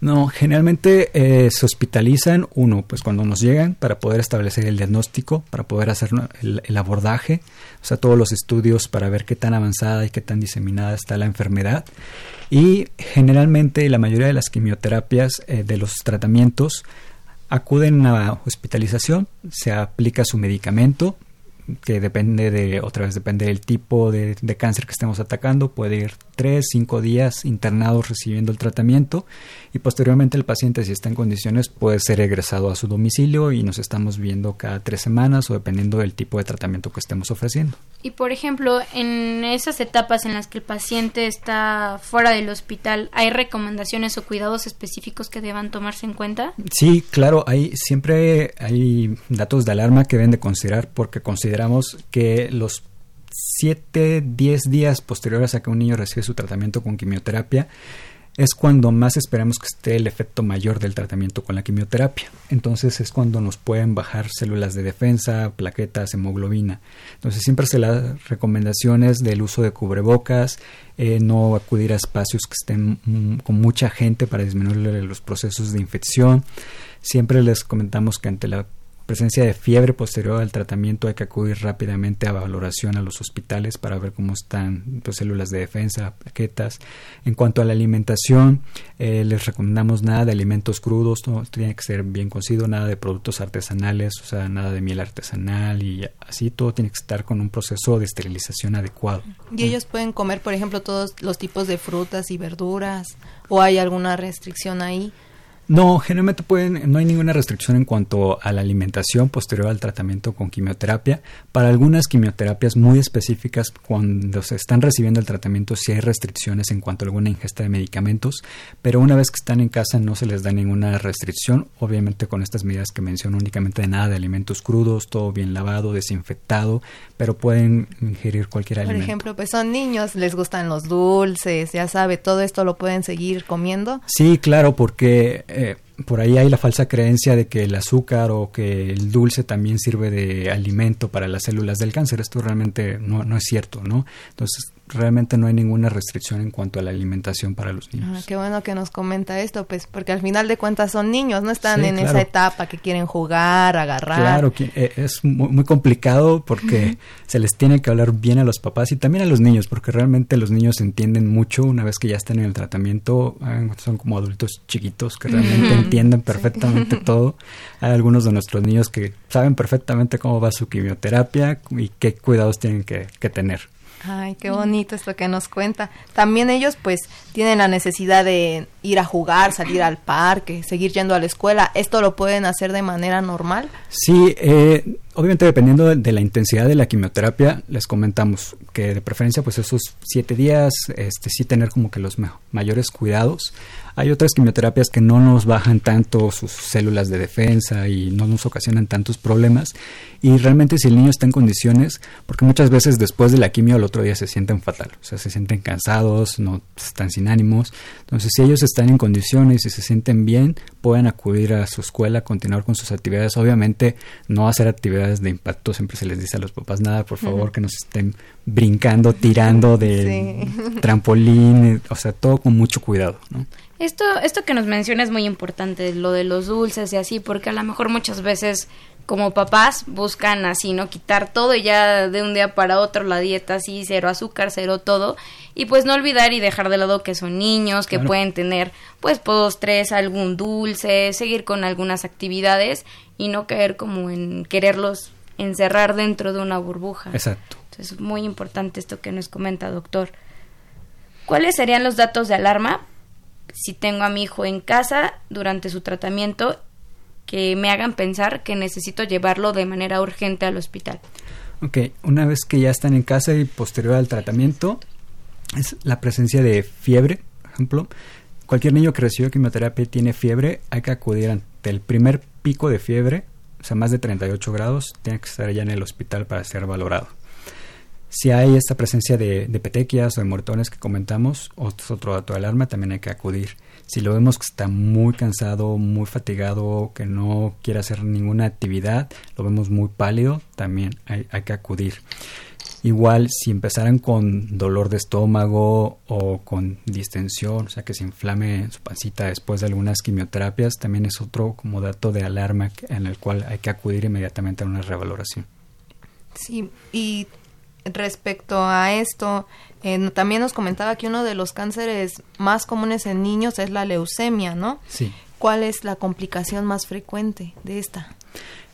No, generalmente eh, se hospitalizan, uno, pues cuando nos llegan para poder establecer el diagnóstico, para poder hacer el, abordaje, o sea, todos los estudios para ver qué tan avanzada y qué tan diseminada está la enfermedad. Y generalmente la mayoría de las quimioterapias, eh, de los tratamientos, acuden a hospitalización, se aplica su medicamento, que depende de, otra vez depende del tipo de, de, cáncer que estemos atacando, puede ir tres, cinco días internados recibiendo el tratamiento y posteriormente el paciente si está en condiciones puede ser egresado a su domicilio y nos estamos viendo cada tres semanas o dependiendo del tipo de tratamiento que estemos ofreciendo. Y por ejemplo, en esas etapas en las que el paciente está fuera del hospital, ¿hay recomendaciones o cuidados específicos que deban tomarse en cuenta? Sí, claro, hay siempre hay datos de alarma que deben de considerar porque consideramos que los 7, 10 días posteriores a que un niño recibe su tratamiento con quimioterapia es cuando más esperamos que esté el efecto mayor del tratamiento con la quimioterapia. Entonces es cuando nos pueden bajar células de defensa, plaquetas, hemoglobina. Entonces siempre se las recomendaciones del uso de cubrebocas, eh, no acudir a espacios que estén mm, con mucha gente para disminuir los procesos de infección. Siempre les comentamos que ante la presencia de fiebre posterior al tratamiento hay que acudir rápidamente a valoración a los hospitales para ver cómo están pues, células de defensa, plaquetas. En cuanto a la alimentación, eh, les recomendamos nada de alimentos crudos, todo tiene que ser bien cocido, nada de productos artesanales, o sea, nada de miel artesanal y así todo tiene que estar con un proceso de esterilización adecuado. ¿Y ellos pueden comer, por ejemplo, todos los tipos de frutas y verduras o hay alguna restricción ahí? No, generalmente pueden, no hay ninguna restricción en cuanto a la alimentación posterior al tratamiento con quimioterapia. Para algunas quimioterapias muy específicas, cuando se están recibiendo el tratamiento, sí hay restricciones en cuanto a alguna ingesta de medicamentos, pero una vez que están en casa no se les da ninguna restricción. Obviamente con estas medidas que menciono únicamente de nada de alimentos crudos, todo bien lavado, desinfectado, pero pueden ingerir cualquier alimento. Por ejemplo, pues son niños, les gustan los dulces, ya sabe, todo esto lo pueden seguir comiendo. Sí, claro, porque eh, por ahí hay la falsa creencia de que el azúcar o que el dulce también sirve de alimento para las células del cáncer. Esto realmente no, no es cierto, ¿no? Entonces, realmente no hay ninguna restricción en cuanto a la alimentación para los niños. Ah, qué bueno que nos comenta esto, pues, porque al final de cuentas son niños, no están en esa etapa que quieren jugar, agarrar. Claro, eh, es muy, complicado porque se les tiene que hablar bien a los papás y también a los niños, porque realmente los niños entienden mucho una vez que ya están en el tratamiento, ah, son como adultos chiquitos que realmente entienden perfectamente todo. Hay algunos de nuestros niños que saben perfectamente cómo va su quimioterapia y qué cuidados tienen que tener. Ay, qué bonito esto que nos cuenta. También ellos pues tienen la necesidad de ir a jugar, salir al parque, seguir yendo a la escuela. ¿Esto lo pueden hacer de manera normal? Sí, eh, obviamente dependiendo de, la intensidad de la quimioterapia, les comentamos que de preferencia pues esos siete días, este sí tener como que los mayores cuidados. Hay otras quimioterapias que no nos bajan tanto sus células de defensa y no nos ocasionan tantos problemas. Y realmente si el niño está en condiciones, porque muchas veces después de la quimio al otro día se sienten fatal, o sea, se sienten cansados, no están sin ánimos. Entonces, si ellos están en condiciones y se sienten bien, pueden acudir a su escuela, continuar con sus actividades. Obviamente, no hacer actividades de impacto, siempre se les dice a los papás, nada, por favor, que nos estén brincando, tirando de trampolín, o sea, todo con mucho cuidado, ¿no? Esto, esto que nos menciona es muy importante, lo de los dulces y así, porque a lo mejor muchas veces como papás buscan así, ¿no? Quitar todo y ya de un día para otro la dieta así, cero azúcar, cero todo. Y pues no olvidar y dejar de lado que son niños, que pueden tener pues postres, algún dulce, seguir con algunas actividades y no caer como en quererlos encerrar dentro de una burbuja. Exacto. Entonces es muy importante esto que nos comenta, doctor. ¿Cuáles serían los datos de alarma si tengo a mi hijo en casa durante su tratamiento que me hagan pensar que necesito llevarlo de manera urgente al hospital. Ok, una vez que ya están en casa y posterior al tratamiento, es la presencia de fiebre, por ejemplo. Cualquier niño que recibe quimioterapia y tiene fiebre, hay que acudir ante el primer pico de fiebre, o sea, más de 38 grados, tiene que estar ya en el hospital para ser valorado. Si hay esta presencia de, petequias o de moretones que comentamos, otro dato de alarma, también hay que acudir. Si lo vemos que está muy cansado, muy fatigado, que no quiere hacer ninguna actividad, lo vemos muy pálido, también hay, que acudir. Igual si empezaran con dolor de estómago o con distensión, o sea que se inflame su pancita después de algunas quimioterapias, también es otro como dato de alarma en el cual hay que acudir inmediatamente a una revaloración. Sí, y respecto a esto, eh, también nos comentaba que uno de los cánceres más comunes en niños es la leucemia, ¿no? Sí. ¿Cuál es la complicación más frecuente de esta?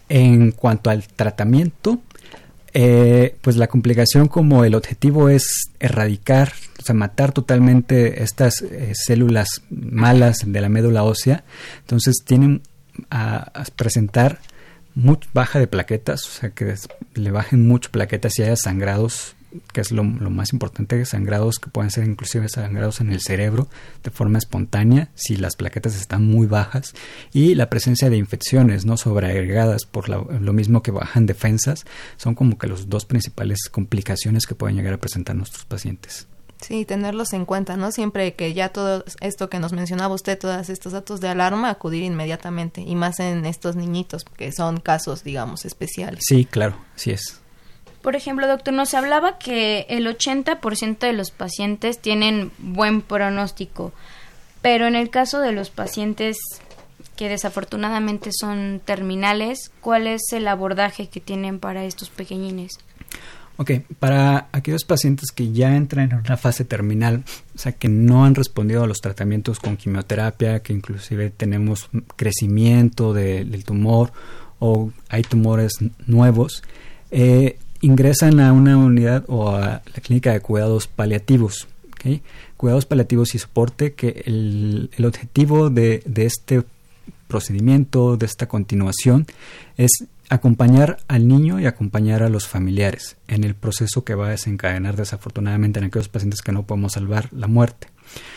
En cuanto al tratamiento, eh, pues la complicación como el objetivo es erradicar, o sea, matar totalmente estas eh, células malas de la médula ósea, entonces tienen a, presentar baja de plaquetas, o sea, que le bajen mucho plaquetas y haya sangrados que es lo, más importante, sangrados que pueden ser inclusive sangrados en el cerebro de forma espontánea si las plaquetas están muy bajas y la presencia de infecciones no sobreagregadas por lo mismo que bajan defensas son como que las dos principales complicaciones que pueden llegar a presentar nuestros pacientes. Sí, tenerlos en cuenta, ¿no? Siempre que ya todo esto que nos mencionaba usted, todos estos datos de alarma, acudir inmediatamente y más en estos niñitos que son casos, digamos, especiales. Sí, claro, sí es. Por ejemplo, doctor, nos hablaba que el 80% de los pacientes tienen buen pronóstico, pero en el caso de los pacientes que desafortunadamente son terminales, ¿cuál es el abordaje que tienen para estos pequeñines? Ok, para aquellos pacientes que ya entran en una fase terminal, o sea, que no han respondido a los tratamientos con quimioterapia, que inclusive tenemos crecimiento del tumor o hay tumores nuevos, eh, ingresan a una unidad o a la clínica de cuidados paliativos. Cuidados paliativos y soporte, que el, objetivo de, este procedimiento, de esta continuación, es acompañar al niño y acompañar a los familiares en el proceso que va a desencadenar desafortunadamente en aquellos pacientes que no podemos salvar la muerte.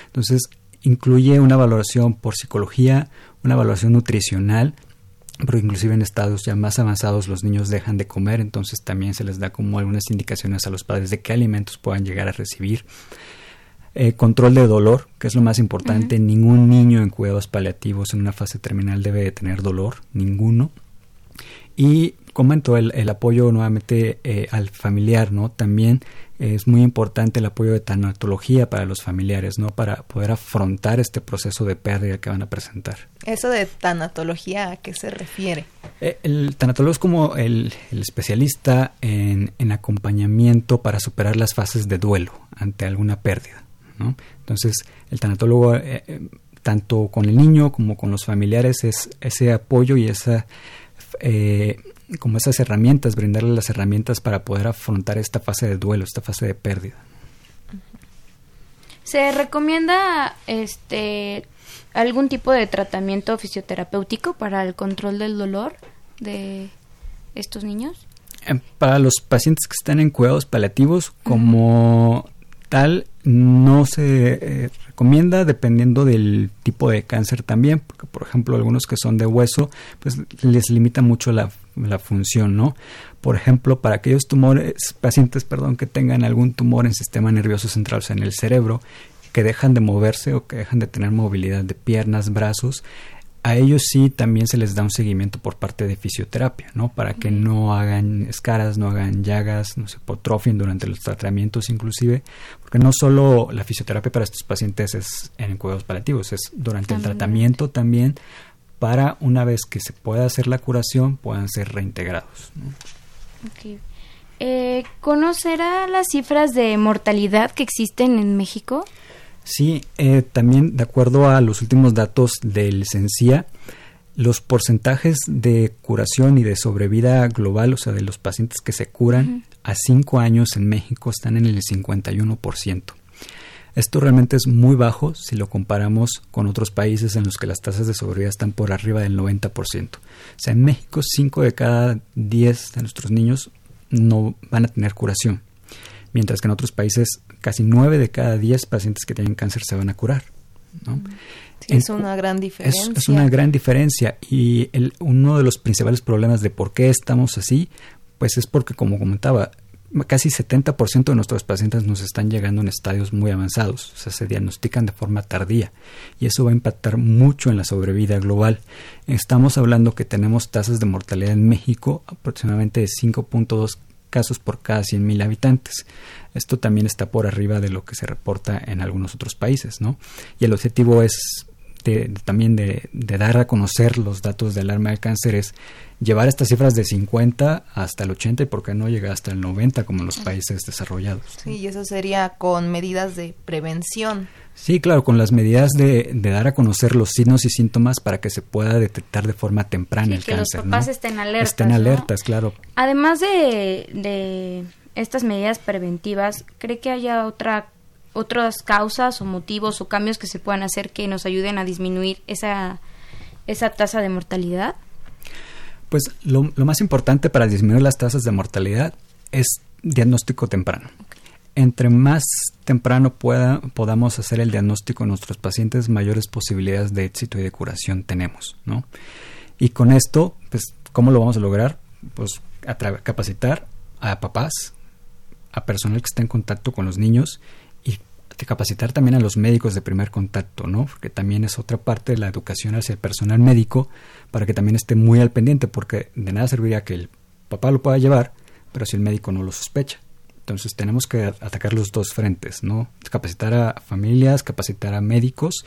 Entonces, incluye una valoración por psicología, una valoración nutricional, porque inclusive en estados ya más avanzados los niños dejan de comer, entonces también se les da como algunas indicaciones a los padres de qué alimentos puedan llegar a recibir. Eh, control de dolor, que es lo más importante. Ningún niño en cuidados paliativos en una fase terminal debe de tener dolor, ninguno. Y comento el, el apoyo nuevamente eh, al familiar, ¿no? También es muy importante el apoyo de tanatología para los familiares, ¿no? Para poder afrontar este proceso de pérdida que van a presentar. ¿Eso de tanatología a qué se refiere? Eh, el tanatólogo es como el, especialista en, acompañamiento para superar las fases de duelo ante alguna pérdida, ¿no? Entonces, el tanatólogo, eh, eh, tanto con el niño como con los familiares, es ese apoyo y esa como esas herramientas, brindarle las herramientas para poder afrontar esta fase de duelo, esta fase de pérdida. ¿Se recomienda este algún tipo de tratamiento fisioterapéutico para el control del dolor de estos niños? Eh, para los pacientes que están en cuidados paliativos, como tal, no se eh, recomienda dependiendo del tipo de cáncer también, porque por ejemplo algunos que son de hueso, pues les limita mucho la, la función, ¿no? Por ejemplo, para aquellos tumores, pacientes, perdón, que tengan algún tumor en sistema nervioso central, o sea, en el cerebro, que dejan de moverse o que dejan de tener movilidad de piernas, brazos, a ellos sí también se les da un seguimiento por parte de fisioterapia, ¿no? Para que no hagan escaras, no hagan llagas, no se potrofien durante los tratamientos inclusive, porque no solo la fisioterapia para estos pacientes es en cuidados paliativos, es durante el tratamiento también para una vez que se pueda hacer la curación puedan ser reintegrados. Eh, ¿Conocerá las cifras de mortalidad que existen en México? Sí, eh, también de acuerdo a los últimos datos del CENCIA, los porcentajes de curación y de sobrevida global, o sea, de los pacientes que se curan a cinco años en México están en el 51%. Esto realmente es muy bajo si lo comparamos con otros países en los que las tasas de sobrevida están por arriba del 90%. O sea, en México 5 de cada 10 de nuestros niños no van a tener curación mientras que en otros países casi 9 de cada 10 pacientes que tienen cáncer se van a curar. ¿no? es una gran diferencia. Es, una gran diferencia y el, uno de los principales problemas de por qué estamos así, pues es porque, como comentaba, casi 70% de nuestros pacientes nos están llegando en estadios muy avanzados, o sea, se diagnostican de forma tardía y eso va a impactar mucho en la sobrevida global. Estamos hablando que tenemos tasas de mortalidad en México aproximadamente de 5.2 casos por cada 100.000 habitantes. Esto también está por arriba de lo que se reporta en algunos otros países, ¿no? Y el objetivo es también de, dar a conocer los datos del alarma de cáncer es llevar estas cifras de 50 hasta el 80 y por qué no llegar hasta el 90 como en los países desarrollados. Sí, y eso sería con medidas de prevención. Sí, claro, con las medidas de, dar a conocer los signos y síntomas para que se pueda detectar de forma temprana el que cáncer. Que los papás estén alertas. Estén alertas, claro. Además de, de estas medidas preventivas, ¿cree que haya otra otras causas o motivos o cambios que se puedan hacer que nos ayuden a disminuir esa, esa tasa de mortalidad? Pues lo, lo, más importante para disminuir las tasas de mortalidad es diagnóstico temprano. Entre más temprano pueda, podamos hacer el diagnóstico en nuestros pacientes, mayores posibilidades de éxito y de curación tenemos, ¿no? Y con esto, pues, ¿cómo lo vamos a lograr? Pues a capacitar a papás, a personal que está en contacto con los niños capacitar también a los médicos de primer contacto, ¿no? Porque también es otra parte de la educación hacia el personal médico para que también esté muy al pendiente, porque de nada serviría que el papá lo pueda llevar, pero si el médico no lo sospecha. Entonces tenemos que atacar los dos frentes, ¿no? Capacitar a familias, capacitar a médicos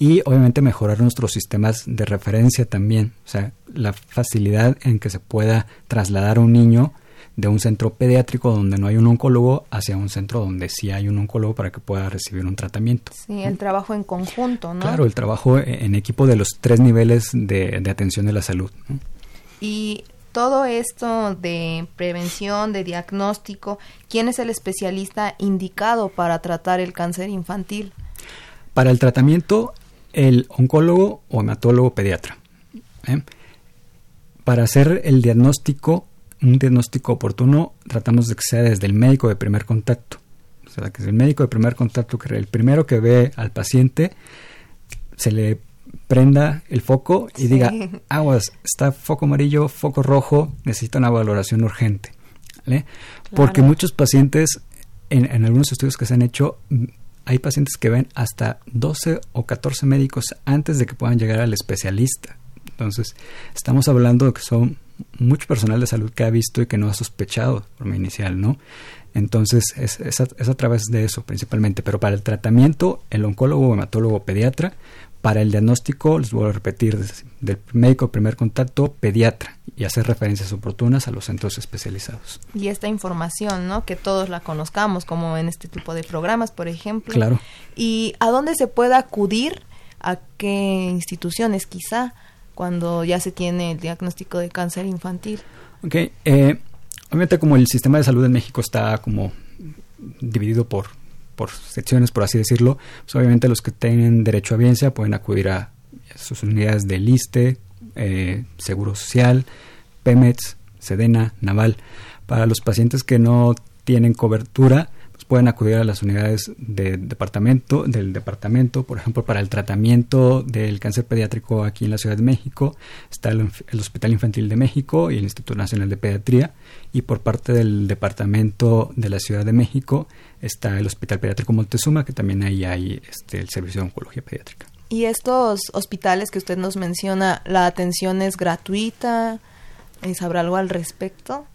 y obviamente mejorar nuestros sistemas de referencia también. O sea, la facilidad en que se pueda trasladar a un niño de un centro pediátrico donde no hay un oncólogo hacia un centro donde sí hay un oncólogo para que pueda recibir un tratamiento. Sí, el trabajo en conjunto, ¿no? Claro, el trabajo en equipo de los tres niveles de, atención de la salud. Y todo esto de prevención, de diagnóstico, ¿quién es el especialista indicado para tratar el cáncer infantil? Para el tratamiento, el oncólogo o hematólogo pediatra. ¿eh? Para hacer el diagnóstico, un diagnóstico oportuno tratamos de que sea desde el médico de primer contacto. O sea, que es el médico de primer contacto, que el primero que ve al paciente, se le prenda el foco y diga, aguas, está foco amarillo, foco rojo, necesita una valoración urgente. Porque muchos pacientes, en, en, algunos estudios que se han hecho, hay pacientes que ven hasta 12 o 14 médicos antes de que puedan llegar al especialista. Entonces, estamos hablando de que son mucho personal de salud que ha visto y que no ha sospechado de forma inicial, ¿no? Entonces, es, es, a, través de eso principalmente. Pero para el tratamiento, el oncólogo, hematólogo, pediatra. Para el diagnóstico, les voy a repetir, del médico primer contacto, pediatra, y hacer referencias oportunas a los centros especializados. Y esta información, ¿no? Que todos la conozcamos, como en este tipo de programas, por ejemplo. Claro. ¿Y a dónde se puede acudir? ¿A qué instituciones quizá? Cuando ya se tiene el diagnóstico de cáncer infantil. Ok, eh, obviamente como el sistema de salud en México está como dividido por, por secciones, por así decirlo, pues obviamente los que tienen derecho a biencia pueden acudir a sus unidades de ISTE, eh, Seguro Social, Pemex, Sedena, Naval. Para los pacientes que no tienen cobertura, pueden acudir a las unidades de departamento, del departamento, por ejemplo, para el tratamiento del cáncer pediátrico aquí en la Ciudad de México, está el, Hospital Infantil de México y el Instituto Nacional de Pediatría, y por parte del departamento de la Ciudad de México está el Hospital Pediátrico Montezuma, que también ahí hay este, el servicio de oncología pediátrica. ¿Y estos hospitales que usted nos menciona, la atención es gratuita? ¿Sabrá algo al respecto?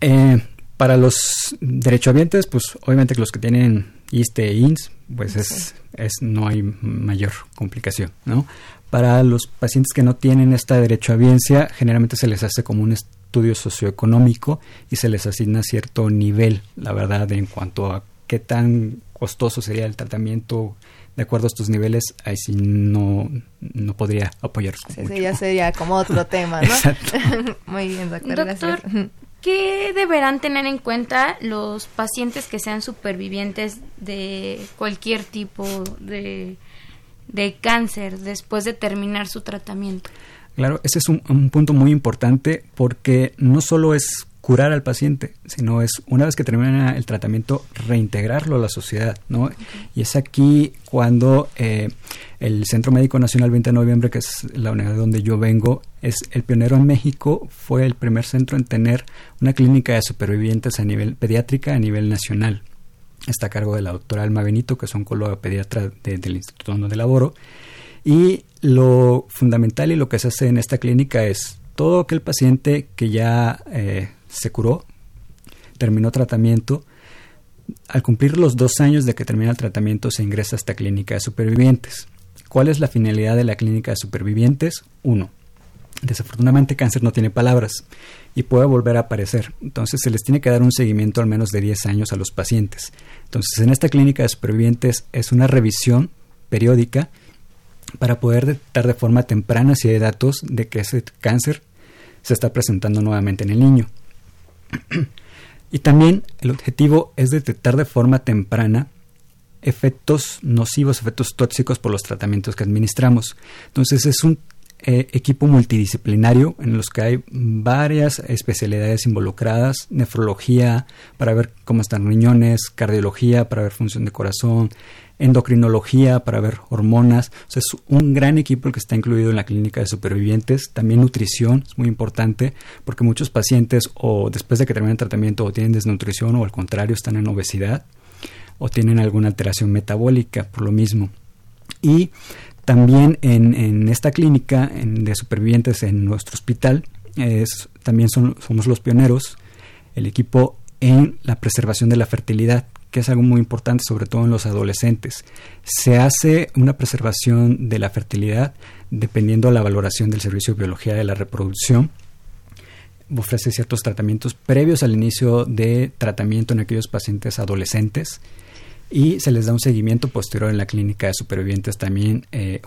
Eh, para los derechohabientes, pues obviamente que los que tienen ISTE e INS, pues es, es, no hay mayor complicación, ¿no? Para los pacientes que no tienen esta derechohabiencia, generalmente se les hace como un estudio socioeconómico y se les asigna cierto nivel, la verdad, en cuanto a qué tan costoso sería el tratamiento de acuerdo a estos niveles, ahí sí no, no podría apoyar. Sí, ya sería como otro tema, ¿no? Muy bien, doctor. Doctor, ¿Qué deberán tener en cuenta los pacientes que sean supervivientes de cualquier tipo de, cáncer después de terminar su tratamiento? Claro, ese es un, punto muy importante porque no solo es curar al paciente, sino es una vez que termina el tratamiento reintegrarlo a la sociedad, ¿no? Y es aquí cuando eh, el Centro Médico Nacional 20 de noviembre, que es la unidad de donde yo vengo, es el pionero en México, fue el primer centro en tener una clínica de supervivientes a nivel pediátrica a nivel nacional. Está a cargo de la doctora Alma Benito, que es oncóloga pediatra del Instituto donde laboro. Y lo fundamental y lo que se hace en esta clínica es todo aquel paciente que ya eh, se curó, terminó tratamiento, al cumplir los dos años de que termina el tratamiento se ingresa a esta clínica de supervivientes. ¿Cuál es la finalidad de la clínica de supervivientes? Uno, desafortunadamente cáncer no tiene palabras y puede volver a aparecer. Entonces se les tiene que dar un seguimiento al menos de 10 años a los pacientes. Entonces en esta clínica de supervivientes es una revisión periódica para poder detectar de forma temprana si hay datos de que ese cáncer se está presentando nuevamente en el niño. Y también el objetivo es detectar de forma temprana efectos nocivos, efectos tóxicos por los tratamientos que administramos. Entonces es un eh, equipo multidisciplinario en los que hay varias especialidades involucradas, nefrología para ver cómo están riñones, cardiología para ver función de corazón, endocrinología para ver hormonas. Es un gran equipo el que está incluido en la clínica de supervivientes. También nutrición es muy importante porque muchos pacientes o después de que terminan el tratamiento o tienen desnutrición o al contrario están en obesidad o tienen alguna alteración metabólica por lo mismo. Y también en, esta clínica de supervivientes en nuestro hospital es, también somos los pioneros, el equipo en la preservación de la fertilidad que es algo muy importante, sobre todo en los adolescentes. Se hace una preservación de la fertilidad dependiendo de la valoración del Servicio de Biología de la Reproducción. Ofrece ciertos tratamientos previos al inicio de tratamiento en aquellos pacientes adolescentes y se les da un seguimiento posterior en la clínica de supervivientes también eh,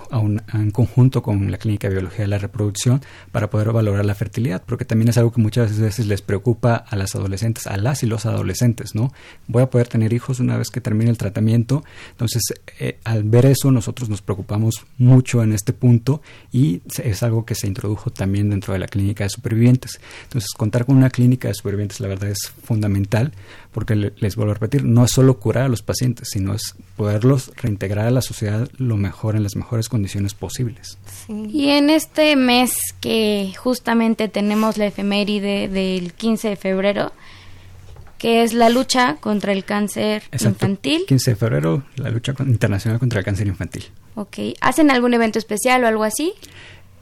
en conjunto con la clínica de biología de la reproducción para poder valorar la fertilidad porque también es algo que muchas veces les preocupa a las adolescentes a las y los adolescentes no voy a poder tener hijos una vez que termine el tratamiento. Entonces eh, al ver eso nosotros nos preocupamos mucho en este punto y es algo que se introdujo también dentro de la clínica de supervivientes. Entonces contar con una clínica de supervivientes la verdad es fundamental porque les vuelvo a repetir no es solo curar a los pacientes sino es poderlos reintegrar a la sociedad lo mejor, en las mejores condiciones posibles. Y en este mes que justamente tenemos la efeméride del 15 de febrero, que es la lucha contra el cáncer infantil. 15 de febrero, la lucha internacional contra el cáncer infantil. Ok, ¿hacen algún evento especial o algo así?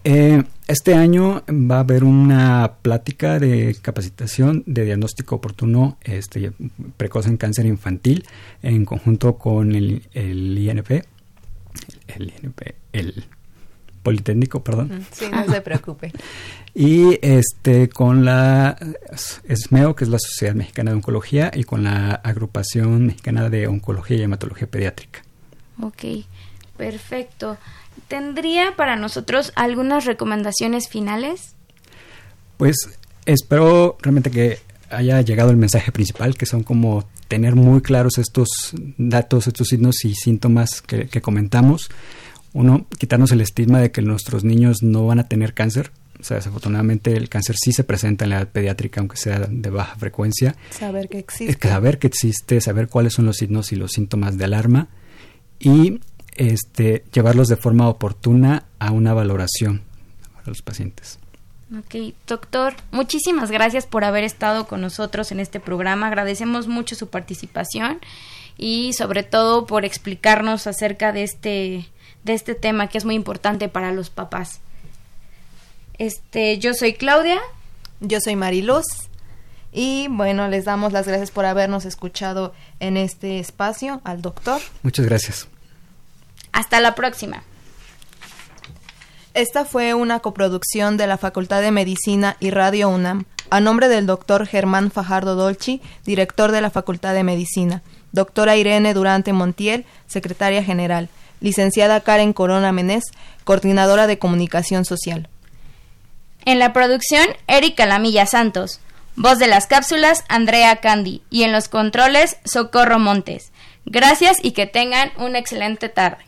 Eh, este año va a haber una plática de capacitación de diagnóstico oportuno este, precoz en cáncer infantil en conjunto con el, INP, el INP, el Politécnico, perdón. Sí, no se preocupe. y este con la SMEO, que es la Sociedad Mexicana de Oncología, y con la Agrupación Mexicana de Oncología y Hematología Pediátrica. Ok, perfecto. ¿Tendría para nosotros algunas recomendaciones finales? Pues espero realmente que haya llegado el mensaje principal, que son como tener muy claros estos datos, estos signos y síntomas que, comentamos. Uno, quitarnos el estigma de que nuestros niños no van a tener cáncer. O sea, desafortunadamente el cáncer sí se presenta en la edad pediátrica, aunque sea de baja frecuencia. Saber que existe. Saber que existe, saber cuáles son los signos y los síntomas de alarma. Y este, llevarlos de forma oportuna a una valoración para los pacientes. Ok, doctor, muchísimas gracias por haber estado con nosotros en este programa. Agradecemos mucho su participación y sobre todo por explicarnos acerca de este, de este tema que es muy importante para los papás. Este, yo soy Claudia. Yo soy Mariluz. Y bueno, les damos las gracias por habernos escuchado en este espacio al doctor. Muchas gracias. Hasta la próxima. Esta fue una coproducción de la Facultad de Medicina y Radio UNAM, a nombre del doctor Germán Fajardo Dolci, director de la Facultad de Medicina, doctora Irene Durante Montiel, secretaria general, licenciada Karen Corona Menés, coordinadora de comunicación social. En la producción, Erika Lamilla Santos. Voz de las cápsulas, Andrea Candy. Y en los controles, Socorro Montes. Gracias y que tengan una excelente tarde.